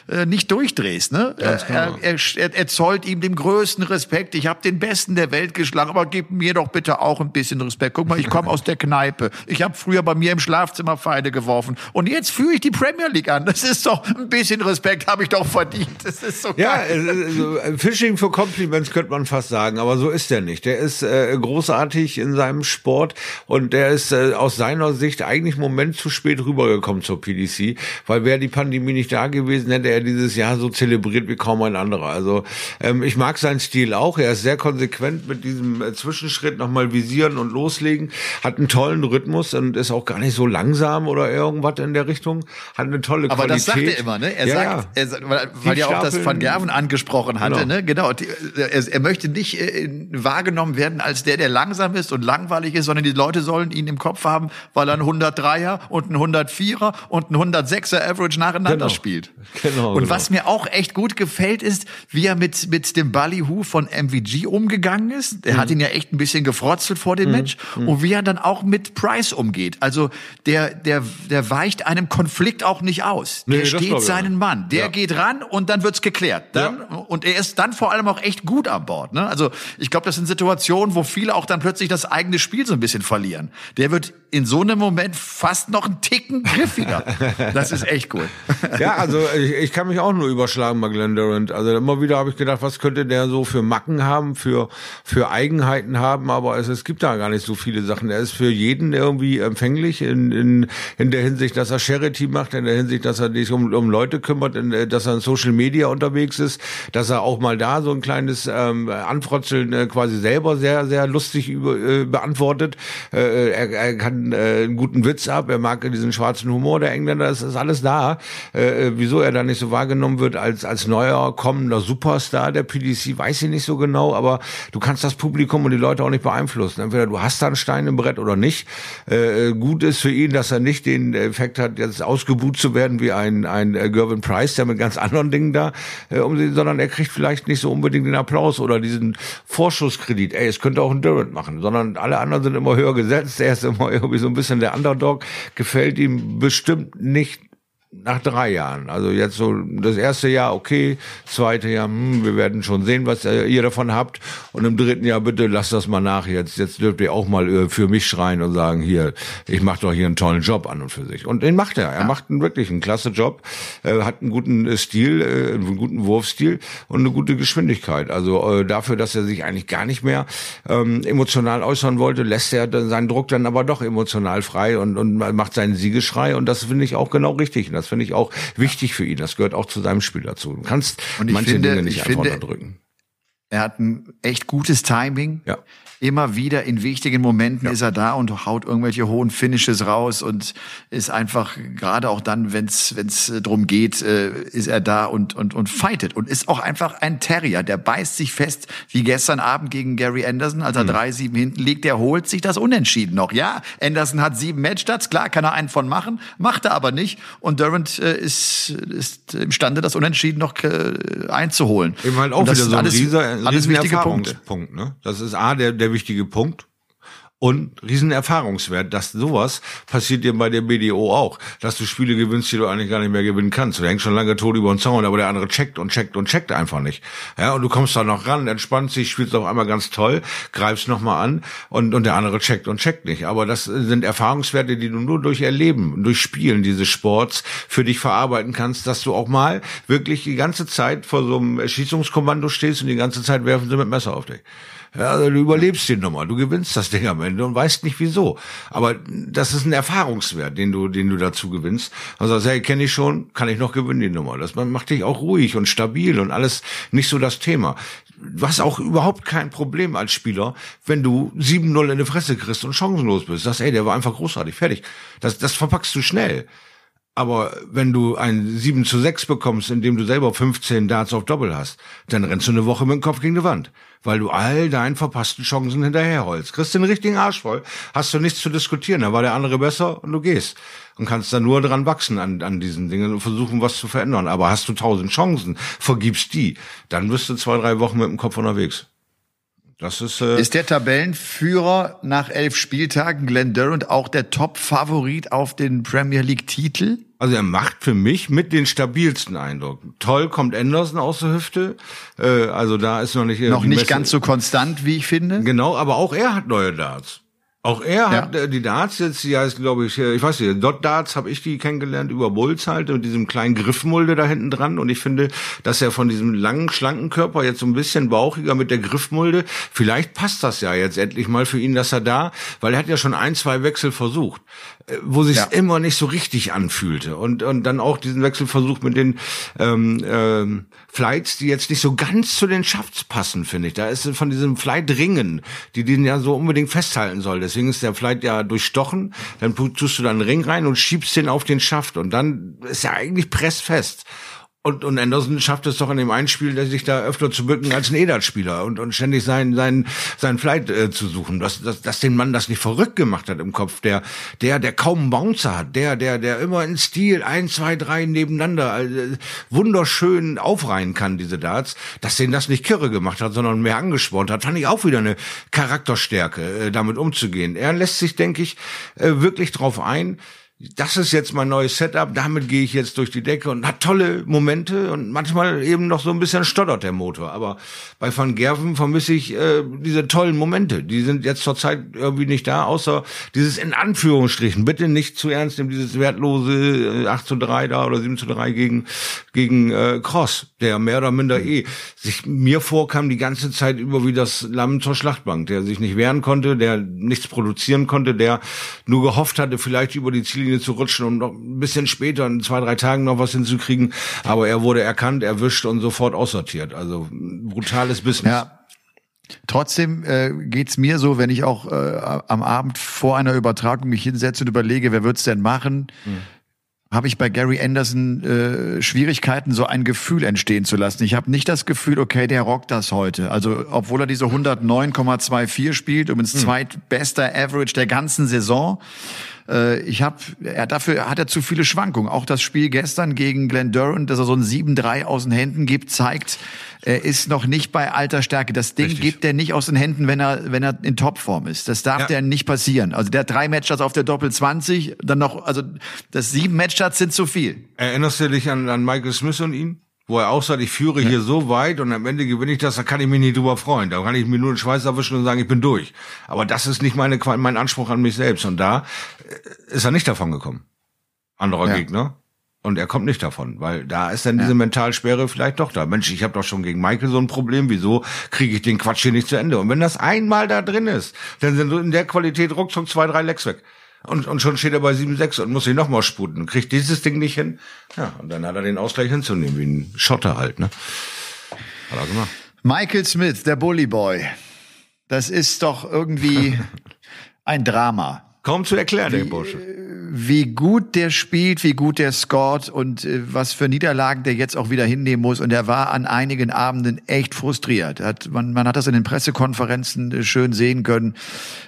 äh, nicht durchdrehst. Ne? Er, er, er, er zollt ihm den größten Respekt. Ich habe den Besten der Welt geschlagen, aber gib mir doch bitte auch ein bisschen Respekt. Guck mal, ich komme aus der Kneipe. Ich habe früher bei mir im Schlafzimmer Pfeile geworfen und jetzt führe ich die Premier League an. Das ist doch ein bisschen Respekt habe ich doch verdient. Das ist so ja, also, Fishing for Compliments könnte man fast sagen, aber so ist er nicht. Der ist äh, großartig in seinem Sport und der ist äh, aus seiner Sicht eigentlich einen Moment zu spät rübergekommen zur PDC, weil wäre die Pandemie nicht da gewesen, hätte er er dieses Jahr so zelebriert wie kaum ein anderer. Also ähm, ich mag seinen Stil auch. Er ist sehr konsequent mit diesem äh, Zwischenschritt nochmal visieren und loslegen. Hat einen tollen Rhythmus und ist auch gar nicht so langsam oder irgendwas in der Richtung. Hat eine tolle Aber Qualität. das sagt er immer, ne? Er Ja, sagt, ja. Er, sagt- weil, weil ja auch das Van Gerven angesprochen hatte, Genau. ne? Genau. Die, er, er möchte nicht äh, wahrgenommen werden als der, der langsam ist und langweilig ist, sondern die Leute sollen ihn im Kopf haben, weil er ein 103er und ein 104er und ein 106er Average nacheinander Genau. spielt. Genau, und genau. was mir auch echt gut gefällt, ist, wie er mit, mit dem Ballyhoo von MVG umgegangen ist. Er Mhm. hat ihn ja echt ein bisschen gefrotzelt vor dem Match. Und wie er dann auch mit Price umgeht. Also der, der, der weicht einem Konflikt auch nicht aus. Der steht seinen auch. Mann. Der Ja. geht ran und dann wird's geklärt. Dann, Und er ist dann vor allem auch echt gut an Bord. Ne? Also ich glaube, das sind Situationen, wo viele auch dann plötzlich das eigene Spiel so ein bisschen verlieren. Der wird in so einem Moment fast noch einen Ticken griffiger. Das ist echt cool. <laughs> Ja, also ich, ich kann mich auch nur überschlagen bei Glenn Durant. Also immer wieder habe ich gedacht, was könnte der so für Macken haben, für für Eigenheiten haben, aber es, es gibt da gar nicht so viele Sachen. Er ist für jeden irgendwie empfänglich in, in, in der Hinsicht, dass er Charity macht, in der Hinsicht, dass er sich um, um Leute kümmert, in, dass er in Social Media unterwegs ist, dass er auch mal da so ein kleines ähm, Anfrotzeln äh, quasi selber sehr, sehr lustig über, äh, beantwortet. Äh, er, er kann äh, einen guten Witz ab, er mag diesen schwarzen Humor der Engländer, es ist alles da. Äh, wieso er da nicht so wahrgenommen wird als, als neuer kommender Superstar der PDC, weiß ich nicht so genau, aber du kannst das Publikum und die Leute auch nicht beeinflussen. Entweder du hast da einen Stein im Brett oder nicht. Äh, gut ist für ihn, dass er nicht den Effekt hat, jetzt ausgebuht zu werden wie ein, ein äh, Gervin Price, der mit ganz anderen Dingen da äh, um sie, sondern er kriegt vielleicht nicht so unbedingt den Applaus oder diesen Vorschusskredit. Ey, es könnte auch ein Durant machen, sondern alle anderen sind immer höher gesetzt. <laughs> Er ist immer irgendwie so ein bisschen der Underdog. Gefällt ihm bestimmt nicht nach drei Jahren. Also jetzt so das erste Jahr, okay, zweite Jahr, hm, wir werden schon sehen, was äh, ihr davon habt. Und im dritten Jahr, bitte lasst das mal nach. Jetzt, jetzt dürft ihr auch mal äh, für mich schreien und sagen, hier, ich mache doch hier einen tollen Job an und für sich. Und den macht er. Er macht einen wirklich einen klasse Job, äh, hat einen guten Stil, einen guten Wurfstil und eine gute Geschwindigkeit. Also dafür, dass er sich eigentlich gar nicht mehr ähm, emotional äußern wollte, lässt er seinen Druck dann aber doch emotional frei und, und macht seinen Siegesschrei. Und das finde ich auch genau richtig. Das finde ich auch wichtig für ihn. Das gehört auch zu seinem Spiel dazu. Du kannst manche finde- Dinge nicht ich einfach finde- unterdrücken. Er hat ein echt gutes Timing. Ja. Immer wieder in wichtigen Momenten ist er da und haut irgendwelche hohen Finishes raus und ist einfach gerade auch dann, wenn es äh, drum geht, äh, ist er da und und und fightet und ist auch einfach ein Terrier, der beißt sich fest wie gestern Abend gegen Gary Anderson, als er Hm. drei sieben hinten liegt, der holt sich das Unentschieden noch. Ja, Anderson hat sieben Matchstarts, klar kann er einen von machen, macht er aber nicht und Durant äh, ist ist imstande, das Unentschieden noch äh, einzuholen. Eben halt auch wieder so ein alles, riesiger, alles riesen wichtige Punkte. Erfahrungspunkt. Ne? Das ist A, der, der wichtige Punkt. Und riesen Erfahrungswert, dass sowas passiert dir bei der BDO auch, dass du Spiele gewinnst, die du eigentlich gar nicht mehr gewinnen kannst. Du hängst schon lange tot über den Zaun, aber der andere checkt und checkt und checkt einfach nicht. Ja, und du kommst da noch ran, entspannst dich, spielst auf einmal ganz toll, greifst nochmal an und, und der andere checkt und checkt nicht. Aber das sind Erfahrungswerte, die du nur durch Erleben, durch Spielen dieses Sports für dich verarbeiten kannst, dass du auch mal wirklich die ganze Zeit vor so einem Erschießungskommando stehst und die ganze Zeit werfen sie mit Messer auf dich. Ja, also du überlebst die Nummer, du gewinnst das Ding am Ende und weißt nicht wieso. Aber das ist ein Erfahrungswert, den du, den du dazu gewinnst. Und sagst, hey, kenne ich schon, kann ich noch gewinnen die Nummer. Das macht dich auch ruhig und stabil und alles nicht so das Thema. Hast auch überhaupt kein Problem als Spieler, wenn du 7-0 in die Fresse kriegst und chancenlos bist. Sagst, ey, der war einfach großartig, fertig. Das, das verpackst du schnell. Aber wenn du ein 7 zu 6 bekommst, indem du selber 15 Darts auf Doppel hast, dann rennst du eine Woche mit dem Kopf gegen die Wand. Weil du all deinen verpassten Chancen hinterherholst. Kriegst den richtigen Arsch voll, hast du nichts zu diskutieren. Da war der andere besser und du gehst. Und kannst dann nur dran wachsen an, an diesen Dingen und versuchen, was zu verändern. Aber hast du tausend Chancen, vergibst die, dann bist du zwei, drei Wochen mit dem Kopf unterwegs. Das ist, äh, Ist der Tabellenführer nach elf Spieltagen, Glenn Durant, auch der Top-Favorit auf den Premier League-Titel? Also er macht für mich mit den stabilsten Eindruck. Toll kommt Anderson aus der Hüfte. Äh, also da ist noch nicht Noch nicht Messe- ganz so konstant, wie ich finde. Genau, aber auch er hat neue Darts. Auch er hat äh, die Darts jetzt, die heißt, glaube ich, äh, ich weiß nicht, Dot Darts habe ich die kennengelernt über Bulls halt mit diesem kleinen Griffmulde da hinten dran und ich finde, dass er von diesem langen, schlanken Körper jetzt so ein bisschen bauchiger mit der Griffmulde, vielleicht passt das ja jetzt endlich mal für ihn, dass er da, weil er hat ja schon ein, zwei Wechsel versucht. Wo sich ja. immer nicht so richtig anfühlte. Und, und dann auch diesen Wechselversuch mit den ähm, ähm, Flights, die jetzt nicht so ganz zu den Schafts passen, finde ich. Da ist von diesem Flight Ringen, die den ja so unbedingt festhalten soll. Deswegen ist der Flight ja durchstochen. Dann tust du da einen Ring rein und schiebst den auf den Schaft. Und dann ist er eigentlich pressfest. Und, und Anderson schafft es doch in dem einen Spiel, sich da öfter zu bücken als ein Edat-Spieler und, und ständig seinen, seinen, seinen Flight äh, zu suchen. Dass, dass, dass den Mann das nicht verrückt gemacht hat im Kopf. Der, der, der kaum einen Bouncer hat. Der, der, der immer in Stil ein, zwei, drei nebeneinander also, wunderschön aufreihen kann, diese Darts. Dass den das nicht kirre gemacht hat, sondern mehr angespornt hat, fand ich auch wieder eine Charakterstärke, äh, damit umzugehen. Er lässt sich, denke ich, äh, wirklich drauf ein das ist jetzt mein neues Setup, damit gehe ich jetzt durch die Decke und hat tolle Momente und manchmal eben noch so ein bisschen stottert der Motor. Aber bei Van Gerven vermisse ich äh, diese tollen Momente. Die sind jetzt zurzeit irgendwie nicht da, außer dieses in Anführungsstrichen, bitte nicht zu ernst nehmen, dieses wertlose äh, 8 zu 3 da oder 7 zu 3 gegen, gegen äh, Cross, der mehr oder minder eh sich mir vorkam die ganze Zeit über wie das Lamm zur Schlachtbank, der sich nicht wehren konnte, der nichts produzieren konnte, der nur gehofft hatte, vielleicht über die Ziele Ziellinie zu rutschen und noch ein bisschen später, in zwei, drei Tagen noch was hinzukriegen. Aber er wurde erkannt, erwischt und sofort aussortiert. Also brutales Business. Ja. Trotzdem äh, geht's mir so, wenn ich auch äh, am Abend vor einer Übertragung mich hinsetze und überlege, wer wird's denn machen, hm. habe ich bei Gary Anderson äh, Schwierigkeiten, so ein Gefühl entstehen zu lassen. Ich habe nicht das Gefühl, okay, der rockt das heute. Also obwohl er diese 109,24 spielt, übrigens hm. zweitbester Average der ganzen Saison, äh, ich habe, er dafür hat er zu viele Schwankungen. Auch das Spiel gestern gegen Glenn Durant, dass er so ein 7-3 aus den Händen gibt, zeigt, er ist noch nicht bei alter Stärke. Das Ding Richtig. gibt er nicht aus den Händen, wenn er, wenn er in Topform ist. Das darf ja. der nicht passieren. Also der drei Matchstarts auf der Doppel 20, dann noch, also das sieben Matchstarts sind zu viel. Erinnerst du dich an, an Michael Smith und ihn? Wo er auch sagt, ich führe hier so weit und am Ende gewinne ich das, da kann ich mich nicht drüber freuen. Da kann ich mir nur den Schweiß erwischen und sagen, ich bin durch. Aber das ist nicht meine, mein Anspruch an mich selbst. Und da äh, ist er nicht davon gekommen. Anderer ja. Gegner. Und er kommt nicht davon, weil da ist dann diese ja. Mentalsperre vielleicht doch da. Mensch, ich habe doch schon gegen Michael so ein Problem. Wieso kriege ich den Quatsch hier nicht zu Ende? Und wenn das einmal da drin ist, dann sind in der Qualität ruckzuck zwei, drei Lecks weg. Und, und schon steht er bei 7-6 und muss sich nochmal sputen. Kriegt dieses Ding nicht hin. Ja, und dann hat er den Ausgleich hinzunehmen, wie ein Schotter halt, ne? Hat er gemacht. Michael Smith, der Bully Boy. Das ist doch irgendwie <laughs> ein Drama. Kaum zu erklären, der Bursche. Wie gut der spielt, wie gut der scored und äh, was für Niederlagen der jetzt auch wieder hinnehmen muss. Und er war an einigen Abenden echt frustriert. Hat, man, man hat das in den Pressekonferenzen äh, schön sehen können.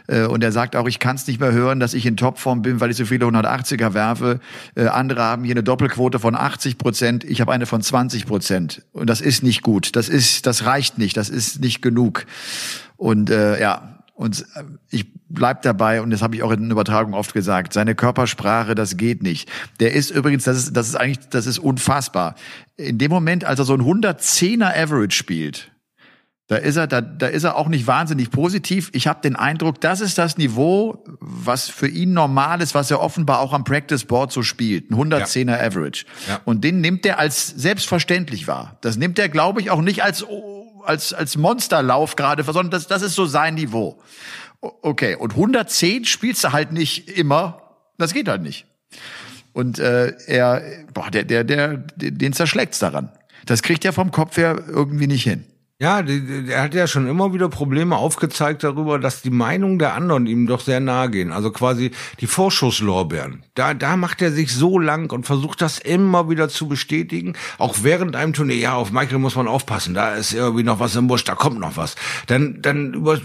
Äh, und er sagt auch, ich kann es nicht mehr hören, dass ich in Topform bin, weil ich so viele 180er werfe. Äh, andere haben hier eine Doppelquote von 80 Prozent. Ich habe eine von 20 Prozent. Und das ist nicht gut. Das ist, das reicht nicht. Das ist nicht genug. Und äh, ja, und äh, ich bleib dabei, und das habe ich auch in den Übertragungen oft gesagt, seine Körpersprache, das geht nicht. Der ist übrigens, das ist, das ist eigentlich, das ist unfassbar. In dem Moment, als er so ein 110er Average spielt, da ist er, da, da ist er auch nicht wahnsinnig positiv. Ich habe den Eindruck, das ist das Niveau, was für ihn normal ist, was er offenbar auch am Practice Board so spielt. Ein 110er ja. Average. Ja. Und den nimmt er als selbstverständlich wahr. Das nimmt er, glaube ich, auch nicht als als, als Monsterlauf gerade, sondern das, das ist so sein Niveau. Okay, und 110 spielst du halt nicht immer. Das geht halt nicht. Und äh, er, boah, der, der, der, den zerschlägt's daran. Das kriegt er vom Kopf her irgendwie nicht hin. Ja, er hat ja schon immer wieder Probleme aufgezeigt darüber, dass die Meinung der anderen ihm doch sehr nahe gehen. Also quasi die Vorschusslorbeeren. Da, da macht er sich so lang und versucht das immer wieder zu bestätigen. Auch während einem Turnier. Ja, auf Michael muss man aufpassen. Da ist irgendwie noch was im Busch, da kommt noch was. Dann, dann über,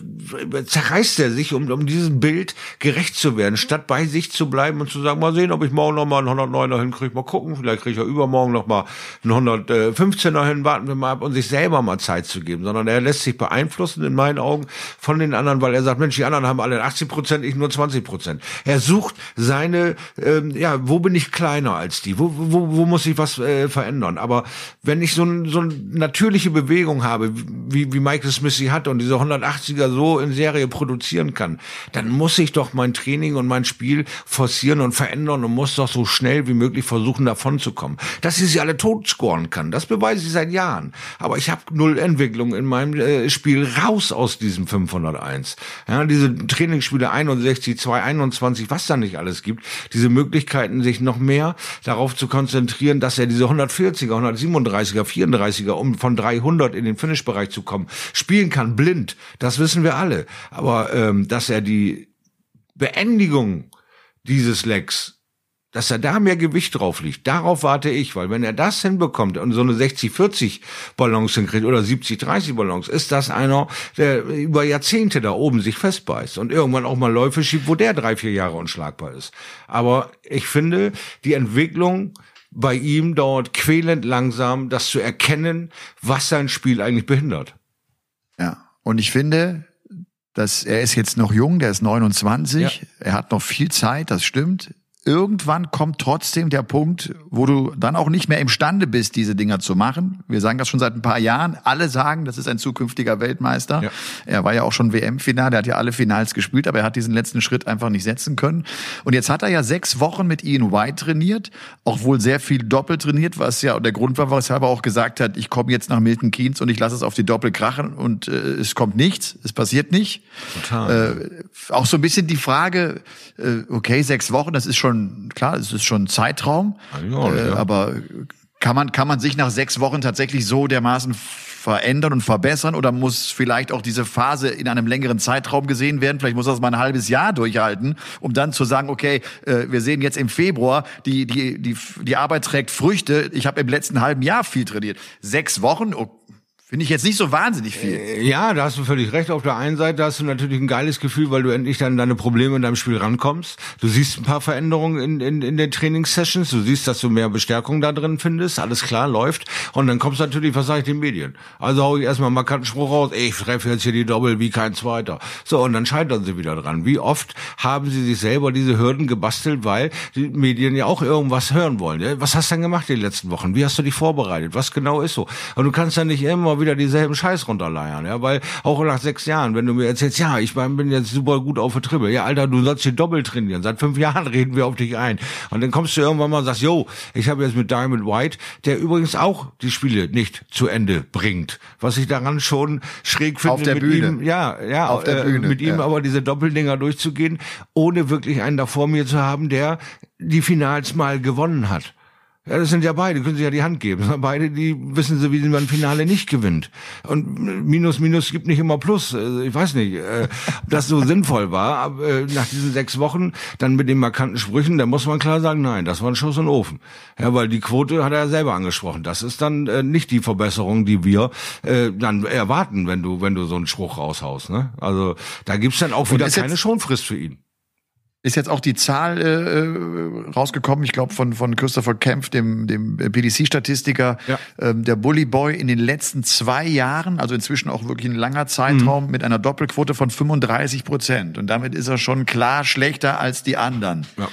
zerreißt er sich, um, um diesem Bild gerecht zu werden, statt bei sich zu bleiben und zu sagen, mal sehen, ob ich morgen noch mal einen 109er hinkriege. Mal gucken, vielleicht kriege ich ja übermorgen noch mal einen 115er hin. Warten wir mal ab und sich selber mal Zeit zu geben, sondern er lässt sich beeinflussen in meinen Augen von den anderen, weil er sagt, Mensch, die anderen haben alle 80 Prozent, ich nur 20 Prozent. Er sucht seine, ähm, ja, wo bin ich kleiner als die? Wo, wo, wo muss ich was äh, verändern? Aber wenn ich so, ein, so eine natürliche Bewegung habe, wie, wie Michael Smith sie hat und diese 180er so in Serie produzieren kann, dann muss ich doch mein Training und mein Spiel forcieren und verändern und muss doch so schnell wie möglich versuchen, davon zu kommen. Dass ich sie alle tot scoren kann, das beweise ich seit Jahren. Aber ich habe null Entwicklung Entwicklung in meinem äh, Spiel raus aus diesem 501. Ja, diese Trainingsspiele 61, 221, was da nicht alles gibt, diese Möglichkeiten, sich noch mehr darauf zu konzentrieren, dass er diese 140er, 137er, 34er, um von 300 in den Finish-Bereich zu kommen, spielen kann, blind. Das wissen wir alle. Aber ähm, dass er die Beendigung dieses Lecks dass er da mehr Gewicht drauf liegt. Darauf warte ich, weil wenn er das hinbekommt und so eine 60-40 Balance hinkriegt oder 70-30 Balance, ist das einer, der über Jahrzehnte da oben sich festbeißt und irgendwann auch mal Läufe schiebt, wo der drei, vier Jahre unschlagbar ist. Aber ich finde, die Entwicklung bei ihm dauert quälend langsam, das zu erkennen, was sein Spiel eigentlich behindert. Ja, und ich finde, dass er ist jetzt noch jung, der ist 29, ja. er hat noch viel Zeit, das stimmt irgendwann kommt trotzdem der Punkt, wo du dann auch nicht mehr imstande bist, diese Dinger zu machen. Wir sagen das schon seit ein paar Jahren. Alle sagen, das ist ein zukünftiger Weltmeister. Ja. Er war ja auch schon WM-Final, er hat ja alle Finals gespielt, aber er hat diesen letzten Schritt einfach nicht setzen können. Und jetzt hat er ja sechs Wochen mit Ian White trainiert, auch wohl sehr viel Doppel trainiert, was ja der Grund war, weshalb er auch gesagt hat, ich komme jetzt nach Milton Keynes und ich lasse es auf die Doppel krachen und äh, es kommt nichts, es passiert nicht. Total. Äh, auch so ein bisschen die Frage, äh, okay, sechs Wochen, das ist schon, klar, es ist schon ein Zeitraum, ja, äh, ja. aber kann man, kann man sich nach sechs Wochen tatsächlich so dermaßen verändern und verbessern oder muss vielleicht auch diese Phase in einem längeren Zeitraum gesehen werden? Vielleicht muss das mal ein halbes Jahr durchhalten, um dann zu sagen, okay, äh, wir sehen jetzt im Februar, die, die, die, die Arbeit trägt Früchte. Ich habe im letzten halben Jahr viel trainiert. Sechs Wochen, okay Finde ich jetzt nicht so wahnsinnig viel. Äh, ja, da hast du völlig recht. Auf der einen Seite hast du natürlich ein geiles Gefühl, weil du endlich dann deine Probleme in deinem Spiel rankommst. Du siehst ein paar Veränderungen in, in, in den Trainingssessions. Du siehst, dass du mehr Bestärkung da drin findest. Alles klar, läuft. Und dann kommst du natürlich, was sage ich den Medien? Also hau ich erstmal mal einen Spruch raus. Ich treffe jetzt hier die Doppel wie kein Zweiter. So, und dann scheitern sie wieder dran. Wie oft haben sie sich selber diese Hürden gebastelt, weil die Medien ja auch irgendwas hören wollen. Was hast du denn gemacht die letzten Wochen? Wie hast du dich vorbereitet? Was genau ist so? Und du kannst ja nicht immer immer wieder dieselben Scheiß runterleiern, ja, weil auch nach sechs Jahren, wenn du mir erzählst, ja, ich bin jetzt super gut auf der Triple, ja, Alter, du sollst hier doppelt trainieren, seit fünf Jahren <laughs> reden wir auf dich ein und dann kommst du irgendwann mal und sagst, yo, ich habe jetzt mit Diamond White, der übrigens auch die Spiele nicht zu Ende bringt, was ich daran schon schräg finde, auf der mit Bühne. ihm, ja, ja, auf der äh, Bühne, mit ihm ja. aber diese Doppeldinger durchzugehen, ohne wirklich einen da vor mir zu haben, der die Finals mal gewonnen hat. Ja, das sind ja beide, können sich ja die Hand geben. Beide, die wissen sie, wie man ein Finale nicht gewinnt. Und Minus, Minus gibt nicht immer Plus. Also ich weiß nicht, äh, ob das so <laughs> sinnvoll war. Aber äh, nach diesen sechs Wochen, dann mit den markanten Sprüchen, da muss man klar sagen, nein, das war ein Schuss in den Ofen. Ja, weil die Quote hat er ja selber angesprochen. Das ist dann äh, nicht die Verbesserung, die wir äh, dann erwarten, wenn du, wenn du so einen Spruch raushaust. Ne? Also da gibt's dann auch wieder keine Schonfrist für ihn ist jetzt auch die Zahl äh, äh rausgekommen, ich glaube von von Christopher Kempf, dem dem BDC-Statistiker, ja. ähm, der Bully Boy in den letzten zwei Jahren, also inzwischen auch wirklich ein langer Zeitraum, mhm. mit einer Doppelquote von 35 Prozent. Und damit ist er schon klar schlechter als die anderen. Ja.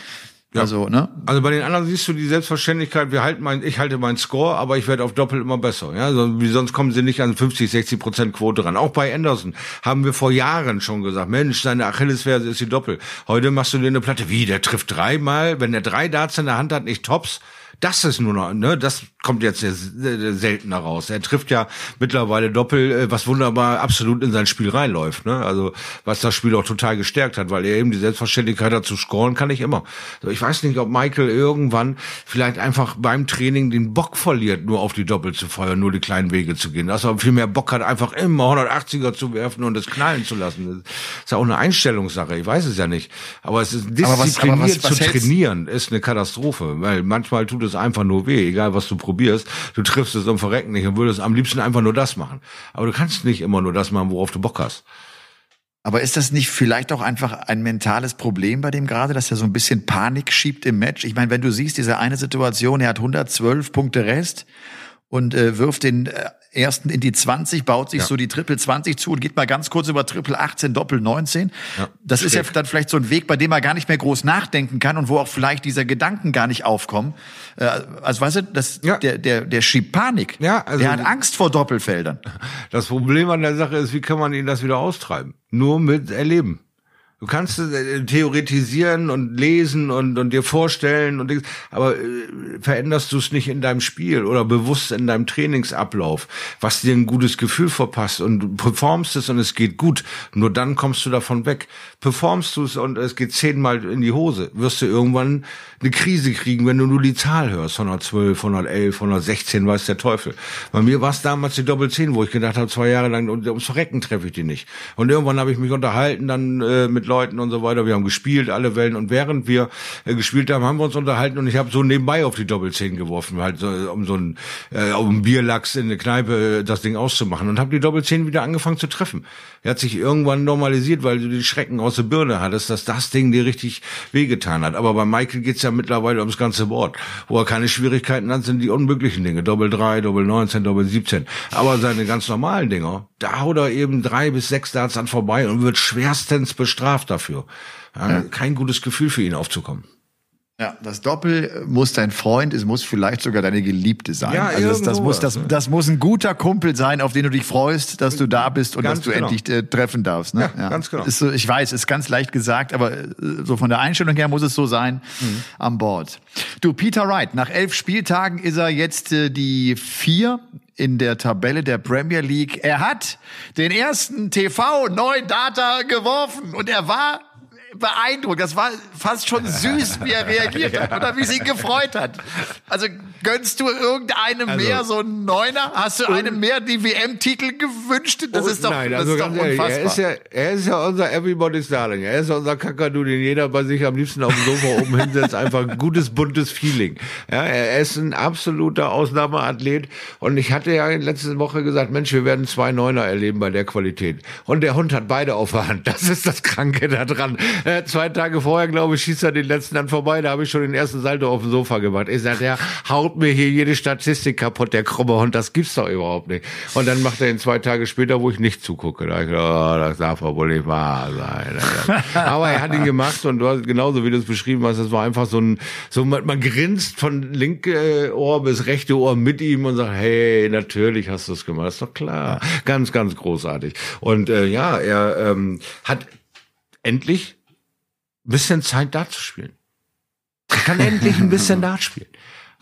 Ja. Also, ne? Also bei den anderen siehst du die Selbstverständlichkeit, wir halten mein, ich halte meinen Score, aber ich werde auf Doppel immer besser. Ja, also, wie sonst kommen sie nicht an 50, 60 Prozent Quote ran. Auch bei Anderson haben wir vor Jahren schon gesagt, Mensch, seine Achillesferse ist die Doppel. Heute machst du dir eine Platte, wie, der trifft dreimal, wenn er drei Darts in der Hand hat, nicht Tops, das ist nur noch, ne, das kommt jetzt seltener raus. Er trifft ja mittlerweile Doppel, äh, was wunderbar absolut in sein Spiel reinläuft, ne? Also was das Spiel auch total gestärkt hat, weil er eben die Selbstverständlichkeit hat zu scoren, kann ich immer. Ich weiß nicht, ob Michael irgendwann vielleicht einfach beim Training den Bock verliert, nur auf die Doppel zu feuern, nur die kleinen Wege zu gehen. Dass er viel mehr Bock hat, einfach immer 180er zu werfen und es knallen zu lassen. Das ist ja auch eine Einstellungssache. Ich weiß es ja nicht. Aber es ist diszipliniert aber was, aber was, was zu trainieren, ist eine Katastrophe, weil manchmal tut es es einfach nur weh, egal was du probierst. Du triffst es um Verrecken nicht und würdest am liebsten einfach nur das machen. Aber du kannst nicht immer nur das machen, worauf du Bock hast. Aber ist das nicht vielleicht auch einfach ein mentales Problem bei dem gerade, dass er so ein bisschen Panik schiebt im Match? Ich meine, wenn du siehst, diese eine Situation, er hat 112 Punkte Rest und äh, wirft den äh, ersten in die 20, baut sich ja. so die Triple 20 zu und geht mal ganz kurz über Triple 18, Doppel 19. Ja, das schräg. ist ja dann vielleicht so ein Weg, bei dem er gar nicht mehr groß nachdenken kann und wo auch vielleicht dieser Gedanken gar nicht aufkommen. Äh, also weißt du, das, ja. der, der, der schiebt Panik. Ja, also, der hat Angst vor Doppelfeldern. Das Problem an der Sache ist, wie kann man ihn das wieder austreiben? Nur mit Erleben. Du kannst äh, theoretisieren und lesen und, und dir vorstellen und aber äh, veränderst du es nicht in deinem Spiel oder bewusst in deinem Trainingsablauf, was dir ein gutes Gefühl verpasst und du performst es und es geht gut. Nur dann kommst du davon weg. Performst du es und es geht zehnmal in die Hose, wirst du irgendwann eine Krise kriegen, wenn du nur die Zahl hörst. 112, 111, 116, weiß der Teufel. Bei mir war es damals die Doppel 10, wo ich gedacht habe, zwei Jahre lang, ums Verrecken treffe ich die nicht. Und irgendwann habe ich mich unterhalten dann äh, mit Leuten und so weiter. Wir haben gespielt, alle Wellen. Und während wir äh, gespielt haben, haben wir uns unterhalten und ich habe so nebenbei auf die Doppelzehn geworfen, halt so, um so ein äh, um Bierlachs in eine Kneipe äh, das Ding auszumachen und habe die Doppelzehn wieder angefangen zu treffen. Er hat sich irgendwann normalisiert, weil du die Schrecken aus der Birne hattest, dass das Ding dir richtig wehgetan hat. Aber bei Michael geht's ja mittlerweile ums ganze Board. Wo er keine Schwierigkeiten hat, sind die unmöglichen Dinge. Doppel drei, Doppel 19, Doppel 17. Aber seine ganz normalen Dinger, da haut er eben drei bis sechs Darts an vorbei und wird schwerstens bestraft dafür. Ja, kein gutes Gefühl für ihn aufzukommen. Ja, das Doppel muss dein Freund, es muss vielleicht sogar deine Geliebte sein. Ja, also das, das muss das, ne? das muss ein guter Kumpel sein, auf den du dich freust, dass du da bist und ganz dass du genau. endlich äh, treffen darfst. Ne? Ja, ja, ganz genau. Ist so, ich weiß, ist ganz leicht gesagt, aber äh, so von der Einstellung her muss es so sein mhm. an Bord. Du, Peter Wright, nach elf Spieltagen ist er jetzt äh, die vier in der Tabelle der Premier League. Er hat den ersten TV neuen Data geworfen und er war beeindruckt. Das war fast schon süß, wie er reagiert hat oder wie es ihn gefreut hat. Also gönnst du irgendeinem also, mehr so einen Neuner? Hast du einem mehr die WM-Titel gewünscht? Das ist doch, nein, also das ist doch unfassbar. er, ist ja, er ist ja unser Everybody's Darling. Er ist ja unser Kakadu, den jeder bei sich am liebsten auf dem Sofa <laughs> oben hinsetzt. Einfach ein gutes, buntes Feeling. Ja, er ist ein absoluter Ausnahmeathlet. Und ich hatte ja in letzter Woche gesagt, Mensch, wir werden zwei Neuner erleben bei der Qualität. Und der Hund hat beide auf der Hand. Das ist das Kranke daran. Äh, zwei Tage vorher, glaube ich, schießt er den letzten dann vorbei. Da habe ich schon den ersten Salto auf dem Sofa gemacht. Ich sagte, der haut mir hier jede Statistik kaputt, der krumme Hund. Das gibt's doch überhaupt nicht. Und dann macht er ihn zwei Tage später, wo ich nicht zugucke. Da ich, oh, das darf aber wohl nicht wahr sein. <laughs> Aber er hat ihn gemacht und du hast genauso wie du es beschrieben hast, das war einfach so ein, so man, man grinst von linke Ohr bis rechte Ohr mit ihm und sagt, hey, natürlich hast du es gemacht. Das ist doch klar. Ganz, ganz großartig. Und äh, ja, er ähm, hat endlich bisschen Zeit Dart zu spielen. Er kann endlich ein bisschen <laughs> Dart spielen.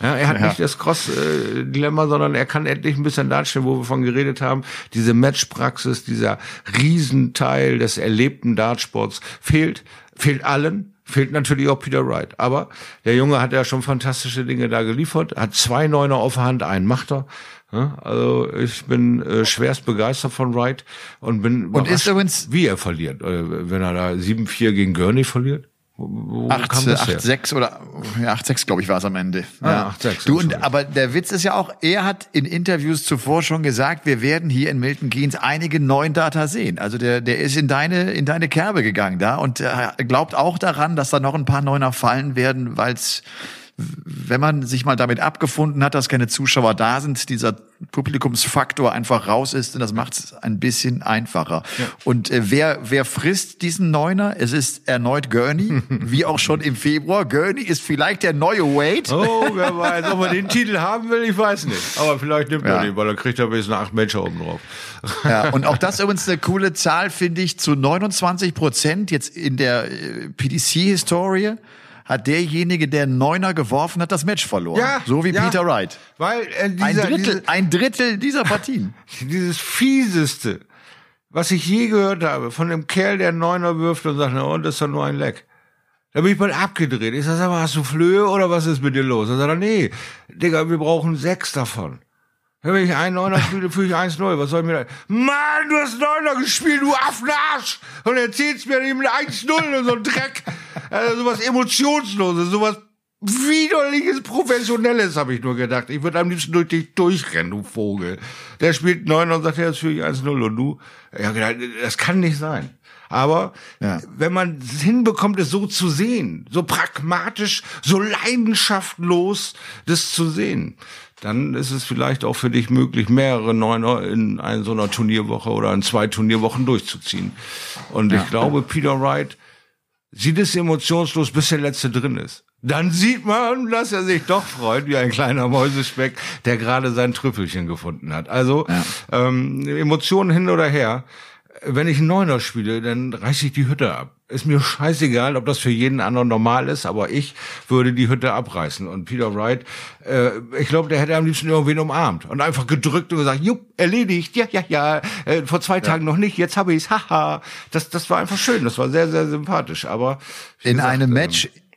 Ja, er hat ja. nicht das Cross-Dilemma, sondern er kann endlich ein bisschen darstellen, wo wir von geredet haben. Diese Matchpraxis, dieser Riesenteil des erlebten Dartsports fehlt, fehlt allen. Fehlt natürlich auch Peter Wright. Aber der Junge hat ja schon fantastische Dinge da geliefert, hat zwei Neuner auf der Hand, einen macht er. Also ich bin äh, schwerst begeistert von Wright und bin und ist übrigens wie er verliert, äh, wenn er da 7-4 gegen Gurney verliert. 8-6 oder ja, 8-6, glaube ich, war es am Ende. Ah, ja. 8-6. Du, und, aber der Witz ist ja auch, er hat in Interviews zuvor schon gesagt, wir werden hier in Milton Keynes einige neuen Data sehen. Also der, der ist in deine, in deine Kerbe gegangen da und glaubt auch daran, dass da noch ein paar Neuner fallen werden, weil es wenn man sich mal damit abgefunden hat, dass keine Zuschauer da sind, dieser Publikumsfaktor einfach raus ist, und das macht es ein bisschen einfacher. Ja. Und äh, wer, wer frisst diesen Neuner? Es ist erneut Gurney, <laughs> wie auch schon im Februar. Gurney ist vielleicht der neue Wade. Oh, wer weiß, ob er den <laughs> Titel haben will, ich weiß nicht. Aber vielleicht nimmt er den, weil er kriegt er bis acht Menschen oben drauf. Ja, und auch das <laughs> übrigens eine coole Zahl, finde ich, zu 29 Prozent jetzt in der äh, PDC-Historie hat derjenige, der Neuner geworfen hat, das Match verloren. Ja, so wie ja, Peter Wright. Weil äh, dieser, ein, Drittel, diese, ein Drittel dieser Partien. <laughs> Dieses fieseste, was ich je gehört habe, von dem Kerl, der Neuner wirft und sagt, na und, das ist doch nur ein Leck. Da bin ich mal abgedreht. Ich sag, hast du Flöhe oder was ist mit dir los? Er sagt, nee, Digga, wir brauchen sechs davon. Wenn ich einen Neuner <laughs> spiele, fühle ich 1-0. Was soll ich mir da? Mann, du hast Neuner gespielt, du Affenarsch! Und erzählst mir eben 1-0 und so ein Dreck. Also sowas Emotionsloses, sowas widerliches, professionelles, habe ich nur gedacht. Ich würde am liebsten durch dich durchrennen, du Vogel. Der spielt Neuner und sagt, ja, jetzt fühle ich 1-0 und du? Ja, das kann nicht sein. Aber ja. wenn man es hinbekommt, es so zu sehen, so pragmatisch, so leidenschaftlos das zu sehen, dann ist es vielleicht auch für dich möglich, mehrere Neuner in einer so einer Turnierwoche oder in zwei Turnierwochen durchzuziehen. Und ja. ich glaube, Peter Wright sieht es emotionslos, bis der letzte drin ist. Dann sieht man, dass er sich doch freut, wie ein kleiner Mäusespeck, der gerade sein Trüffelchen gefunden hat. Also ja. ähm, Emotionen hin oder her. wenn ich einen Neuner spiele, dann reiße ich die Hütte ab. Ist mir scheißegal, ob das für jeden anderen normal ist, aber ich würde die Hütte abreißen. Und Peter Wright, äh, ich glaube, der hätte am liebsten irgendwen umarmt und einfach gedrückt und gesagt, jupp, erledigt, ja, ja, ja, äh, vor zwei Tagen noch nicht, jetzt habe ich's, haha. Das, das war einfach schön, das war sehr, sehr sympathisch. Aber in gesagt, einem Match, ähm,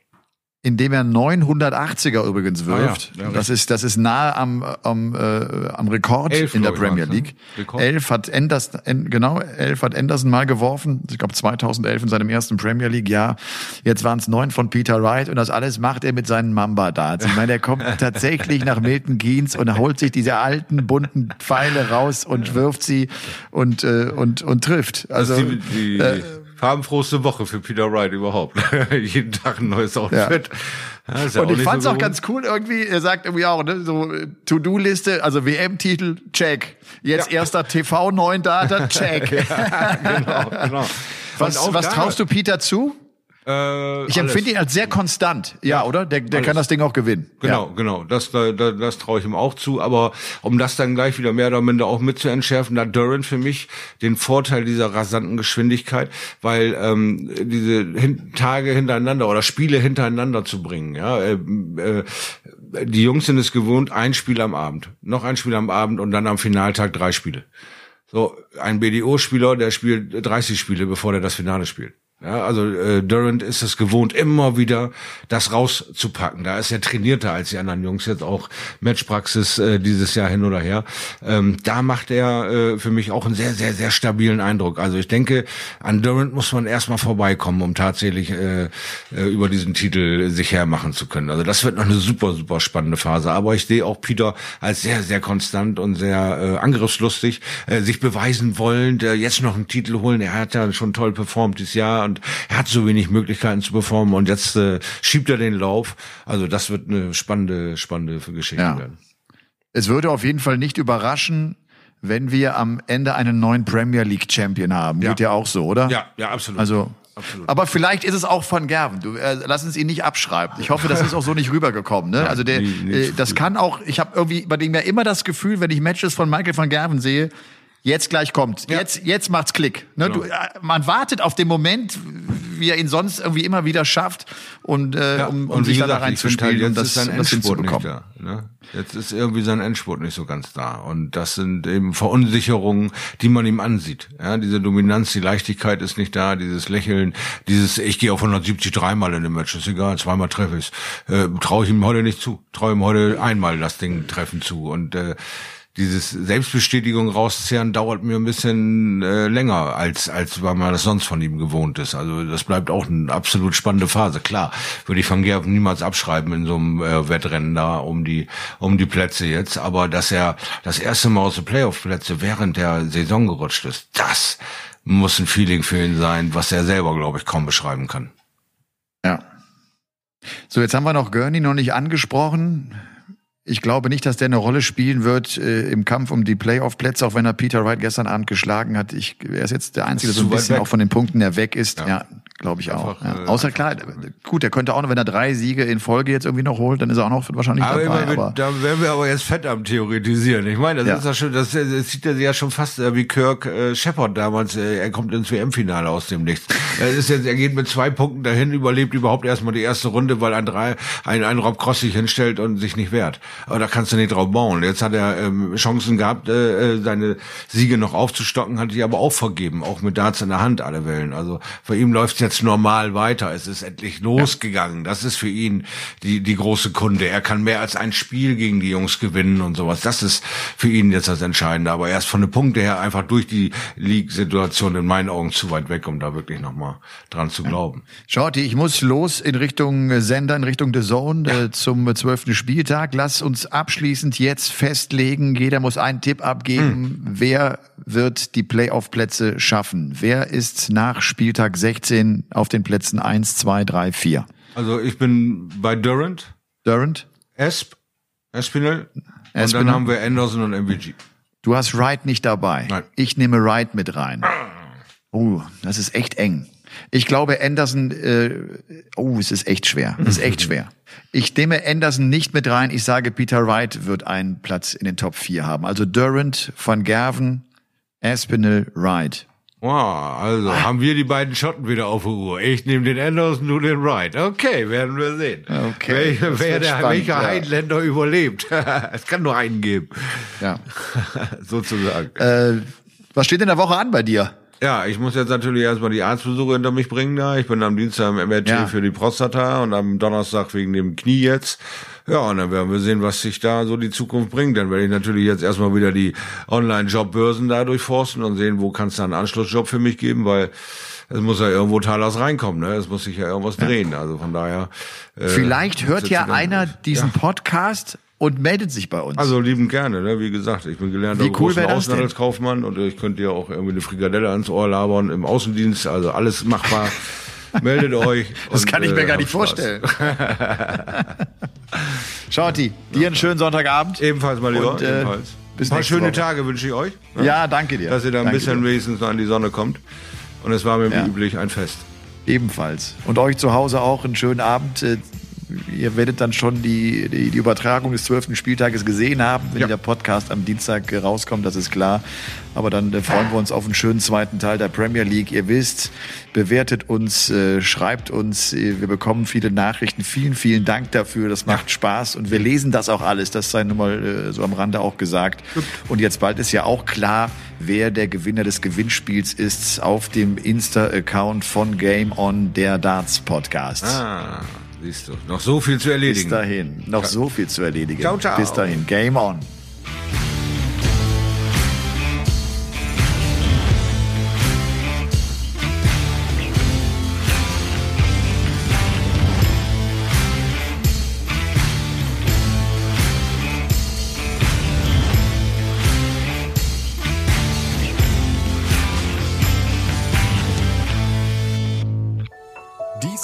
in dem er 980er übrigens wirft. Ah, ja. Ja, das ist das ist nahe am am, äh, am Rekord elf, in der Premier ne? League. Ne? Elf hat Anderson genau elf hat Anderson mal geworfen. Ich glaube 2011 in seinem ersten Premier League Jahr. Jetzt waren es neun von Peter Wright und das alles macht er mit seinen Mamba Darts. Ich meine, der kommt <laughs> tatsächlich nach Milton Keynes und holt sich diese alten bunten Pfeile raus und wirft sie und äh, und und trifft. Also, also die, die, äh, farbenfrohste Woche für Peter Wright überhaupt. <laughs> Jeden Tag ein neues Outfit. Ja. Ja, und ich fand's so auch ganz cool irgendwie, er sagt irgendwie auch, ne, so To-Do-Liste, also WM-Titel, check. Jetzt ja. erster TV-9 Data, check. <laughs> ja, genau, genau. Was, was traust du Peter zu? Äh, ich empfinde ihn als sehr konstant, ja, ja oder? Der, der kann das Ding auch gewinnen. Genau, ja. genau. Das, das, das traue ich ihm auch zu. Aber um das dann gleich wieder mehr oder minder auch mit zu entschärfen, da Duran für mich den Vorteil dieser rasanten Geschwindigkeit, weil ähm, diese hin Tage hintereinander oder Spiele hintereinander zu bringen, ja, äh, äh, die Jungs sind es gewohnt, ein Spiel am Abend, noch ein Spiel am Abend und dann am Finaltag drei Spiele. So, ein BDO-Spieler, der spielt 30 Spiele, bevor er das Finale spielt. Ja, also äh, Durant ist es gewohnt, immer wieder das rauszupacken. Da ist er trainierter als die anderen Jungs jetzt auch Matchpraxis äh, dieses Jahr hin oder her. Ähm, da macht er äh, für mich auch einen sehr, sehr, sehr stabilen Eindruck. Also ich denke, an Durant muss man erstmal vorbeikommen, um tatsächlich äh, äh, über diesen Titel sich hermachen zu können. Also das wird noch eine super, super spannende Phase. Aber ich sehe auch Peter als sehr, sehr konstant und sehr äh, angriffslustig, äh, sich beweisen wollen, äh, jetzt noch einen Titel holen. Er hat ja schon toll performt dieses Jahr und er hat so wenig Möglichkeiten zu performen und jetzt äh, schiebt er den Lauf. Also das wird eine spannende, spannende Geschichte ja. werden. Es würde auf jeden Fall nicht überraschen, wenn wir am Ende einen neuen Premier League Champion haben. Ja. Geht ja auch so, oder? Ja, ja, absolut. Also Absolut. Aber vielleicht ist es auch von Gerven. Du, äh, lass uns ihn nicht abschreiben. Ich hoffe, das ist auch so nicht rübergekommen. Ne? also der, äh, das kann auch. Ich habe irgendwie bei dem ja immer das Gefühl, wenn ich Matches von Michael van Gerven sehe, jetzt gleich kommt. Ja. Jetzt, jetzt macht's Klick. Ne? Genau. Du, äh, man wartet auf den Moment, wie er ihn sonst irgendwie immer wieder schafft und, äh, ja. um, um und sich gesagt, da reinzuspielen halt, und das, das hinzubekommen. Da, ne? Jetzt ist irgendwie sein Endspurt nicht so ganz da. Und das sind eben Verunsicherungen, die man ihm ansieht. Ja, diese Dominanz, die Leichtigkeit ist nicht da, dieses Lächeln, dieses, ich gehe auf 170 dreimal in dem Match, ist egal, zweimal treffe ich äh, traue ich ihm heute nicht zu. Traue ihm heute einmal das Ding treffen zu. Und äh, dieses Selbstbestätigung rauszehren dauert mir ein bisschen äh, länger, als, als weil man das sonst von ihm gewohnt ist. Also das bleibt auch eine absolut spannende Phase. Klar, würde ich von Gerben niemals abschreiben in so einem äh, Wettrennen da um die, um die Plätze jetzt. Aber dass er das erste Mal aus den Playoff-Plätze während der Saison gerutscht ist, das muss ein Feeling für ihn sein, was er selber, glaube ich, kaum beschreiben kann. Ja. So, jetzt haben wir noch Gurney noch nicht angesprochen. Ich glaube nicht, dass der eine Rolle spielen wird äh, im Kampf um die Playoff-Plätze, auch wenn er Peter Wright gestern Abend geschlagen hat. Ich, er ist jetzt der Einzige, der so ein bisschen auch von den Punkten, der weg ist. Ja, ja glaube ich auch. Ja. Äh, Außer klar, gut, er könnte auch noch, wenn er drei Siege in Folge jetzt irgendwie noch holt, dann ist er auch noch wahrscheinlich aber dabei. Immer, aber da werden wir aber jetzt fett am theoretisieren. Ich meine, das ja. ist ja schon, das, das sieht er ja schon fast äh, wie Kirk äh, Shepard damals. Äh, er kommt ins WM-Finale aus dem Nichts. er ist jetzt, er geht mit zwei Punkten dahin, überlebt überhaupt erstmal die erste Runde, weil ein drei, ein, ein Rob Cross sich hinstellt und sich nicht wehrt. Aber da kannst du nicht drauf bauen. Jetzt hat er ähm, Chancen gehabt, äh, äh seine Siege noch aufzustocken, hat die aber auch vergeben, auch mit Darts in der Hand alle Wellen. Also für ihn läuft's jetzt normal weiter weiter. Es ist endlich losgegangen. Ja. Das ist für ihn die, die große Kunde. Er kann mehr als ein Spiel gegen die Jungs gewinnen und sowas. Das ist für ihn jetzt das Entscheidende. Aber erst von den Punkten her einfach durch die League-Situation in meinen Augen zu weit weg, um da wirklich nochmal dran zu glauben. Shorty, ich muss los in Richtung Sender, in Richtung The Zone ja. äh, zum zwölften Spieltag. Lass uns abschließend jetzt festlegen. Jeder muss einen Tipp abgeben. Hm. Wer wird die Playoff-Plätze schaffen? Wer ist nach Spieltag 16 auf den Plätzen eins, zwei, drei, vier. Also ich bin bei Durant. Durant. Esp. Espinel. Espinel. Und dann haben wir Anderson und MVG. Du hast Wright nicht dabei. Nein. Ich nehme Wright mit rein. Oh, das ist echt eng. Ich glaube, Anderson, äh, oh, es ist echt schwer. Es ist echt <laughs> schwer. Ich nehme Anderson nicht mit rein. Ich sage, Peter Wright wird einen Platz in den Top 4 haben. Also Durant, Van Gerven, Aspinall, Wright. Wow, also ah. haben wir die beiden Schotten wieder auf der Uhr. Ich nehme den Anderson, du den Wright. Okay, werden wir sehen. Okay. Wer, wer der, spannend, welcher ja. Heinländer überlebt. <laughs> es kann nur einen geben. Ja. <laughs> Sozusagen. Äh, was steht in der Woche an bei dir? Ja, ich muss jetzt natürlich erstmal die Arztbesuche hinter mich bringen da. Ich bin am Dienstag im MRT ja. für die Prostata und am Donnerstag wegen dem Knie jetzt. Ja, und dann werden wir sehen, was sich da so die Zukunft bringt. Dann werde ich natürlich jetzt erstmal wieder die Online-Jobbörsen da durchforsten und sehen, wo kann es da einen Anschlussjob für mich geben, weil es muss ja irgendwo Talas reinkommen, ne? Es muss sich ja irgendwas drehen. Also von daher. Äh, Vielleicht hört ja einer diesen ja. Podcast und meldet sich bei uns. Also lieben gerne, ne? wie gesagt, ich bin gelernter cool Außenhandelskaufmann und ich könnte ja auch irgendwie eine Frikadelle ans Ohr labern im Außendienst, also alles machbar. <laughs> Meldet euch. Das kann ich mir äh, gar nicht vorstellen. Shorty, dir einen schönen Sonntagabend. Ebenfalls mal lieber. Und, äh, ebenfalls. Bis ein paar schöne Woche. Tage wünsche ich euch. Ne? Ja, danke dir. Dass ihr da ein danke bisschen dir. wenigstens noch an die Sonne kommt. Und es war mir ja. wie üblich ein Fest. Ebenfalls. Und euch zu Hause auch einen schönen Abend. Äh, ihr werdet dann schon die, die, die Übertragung des zwölften Spieltages gesehen haben, wenn ja. der Podcast am Dienstag rauskommt, das ist klar. Aber dann äh, freuen wir uns auf einen schönen zweiten Teil der Premier League. Ihr wisst, bewertet uns, äh, schreibt uns. Äh, wir bekommen viele Nachrichten. Vielen, vielen Dank dafür. Das macht Spaß und wir lesen das auch alles. Das sei nun mal äh, so am Rande auch gesagt. Und jetzt bald ist ja auch klar, wer der Gewinner des Gewinnspiels ist auf dem Insta-Account von Game On, der Darts Podcast. Ah. Siehst du, noch so viel zu erledigen. Bis dahin, noch so viel zu erledigen. Ciao, ciao. Bis dahin, Game On.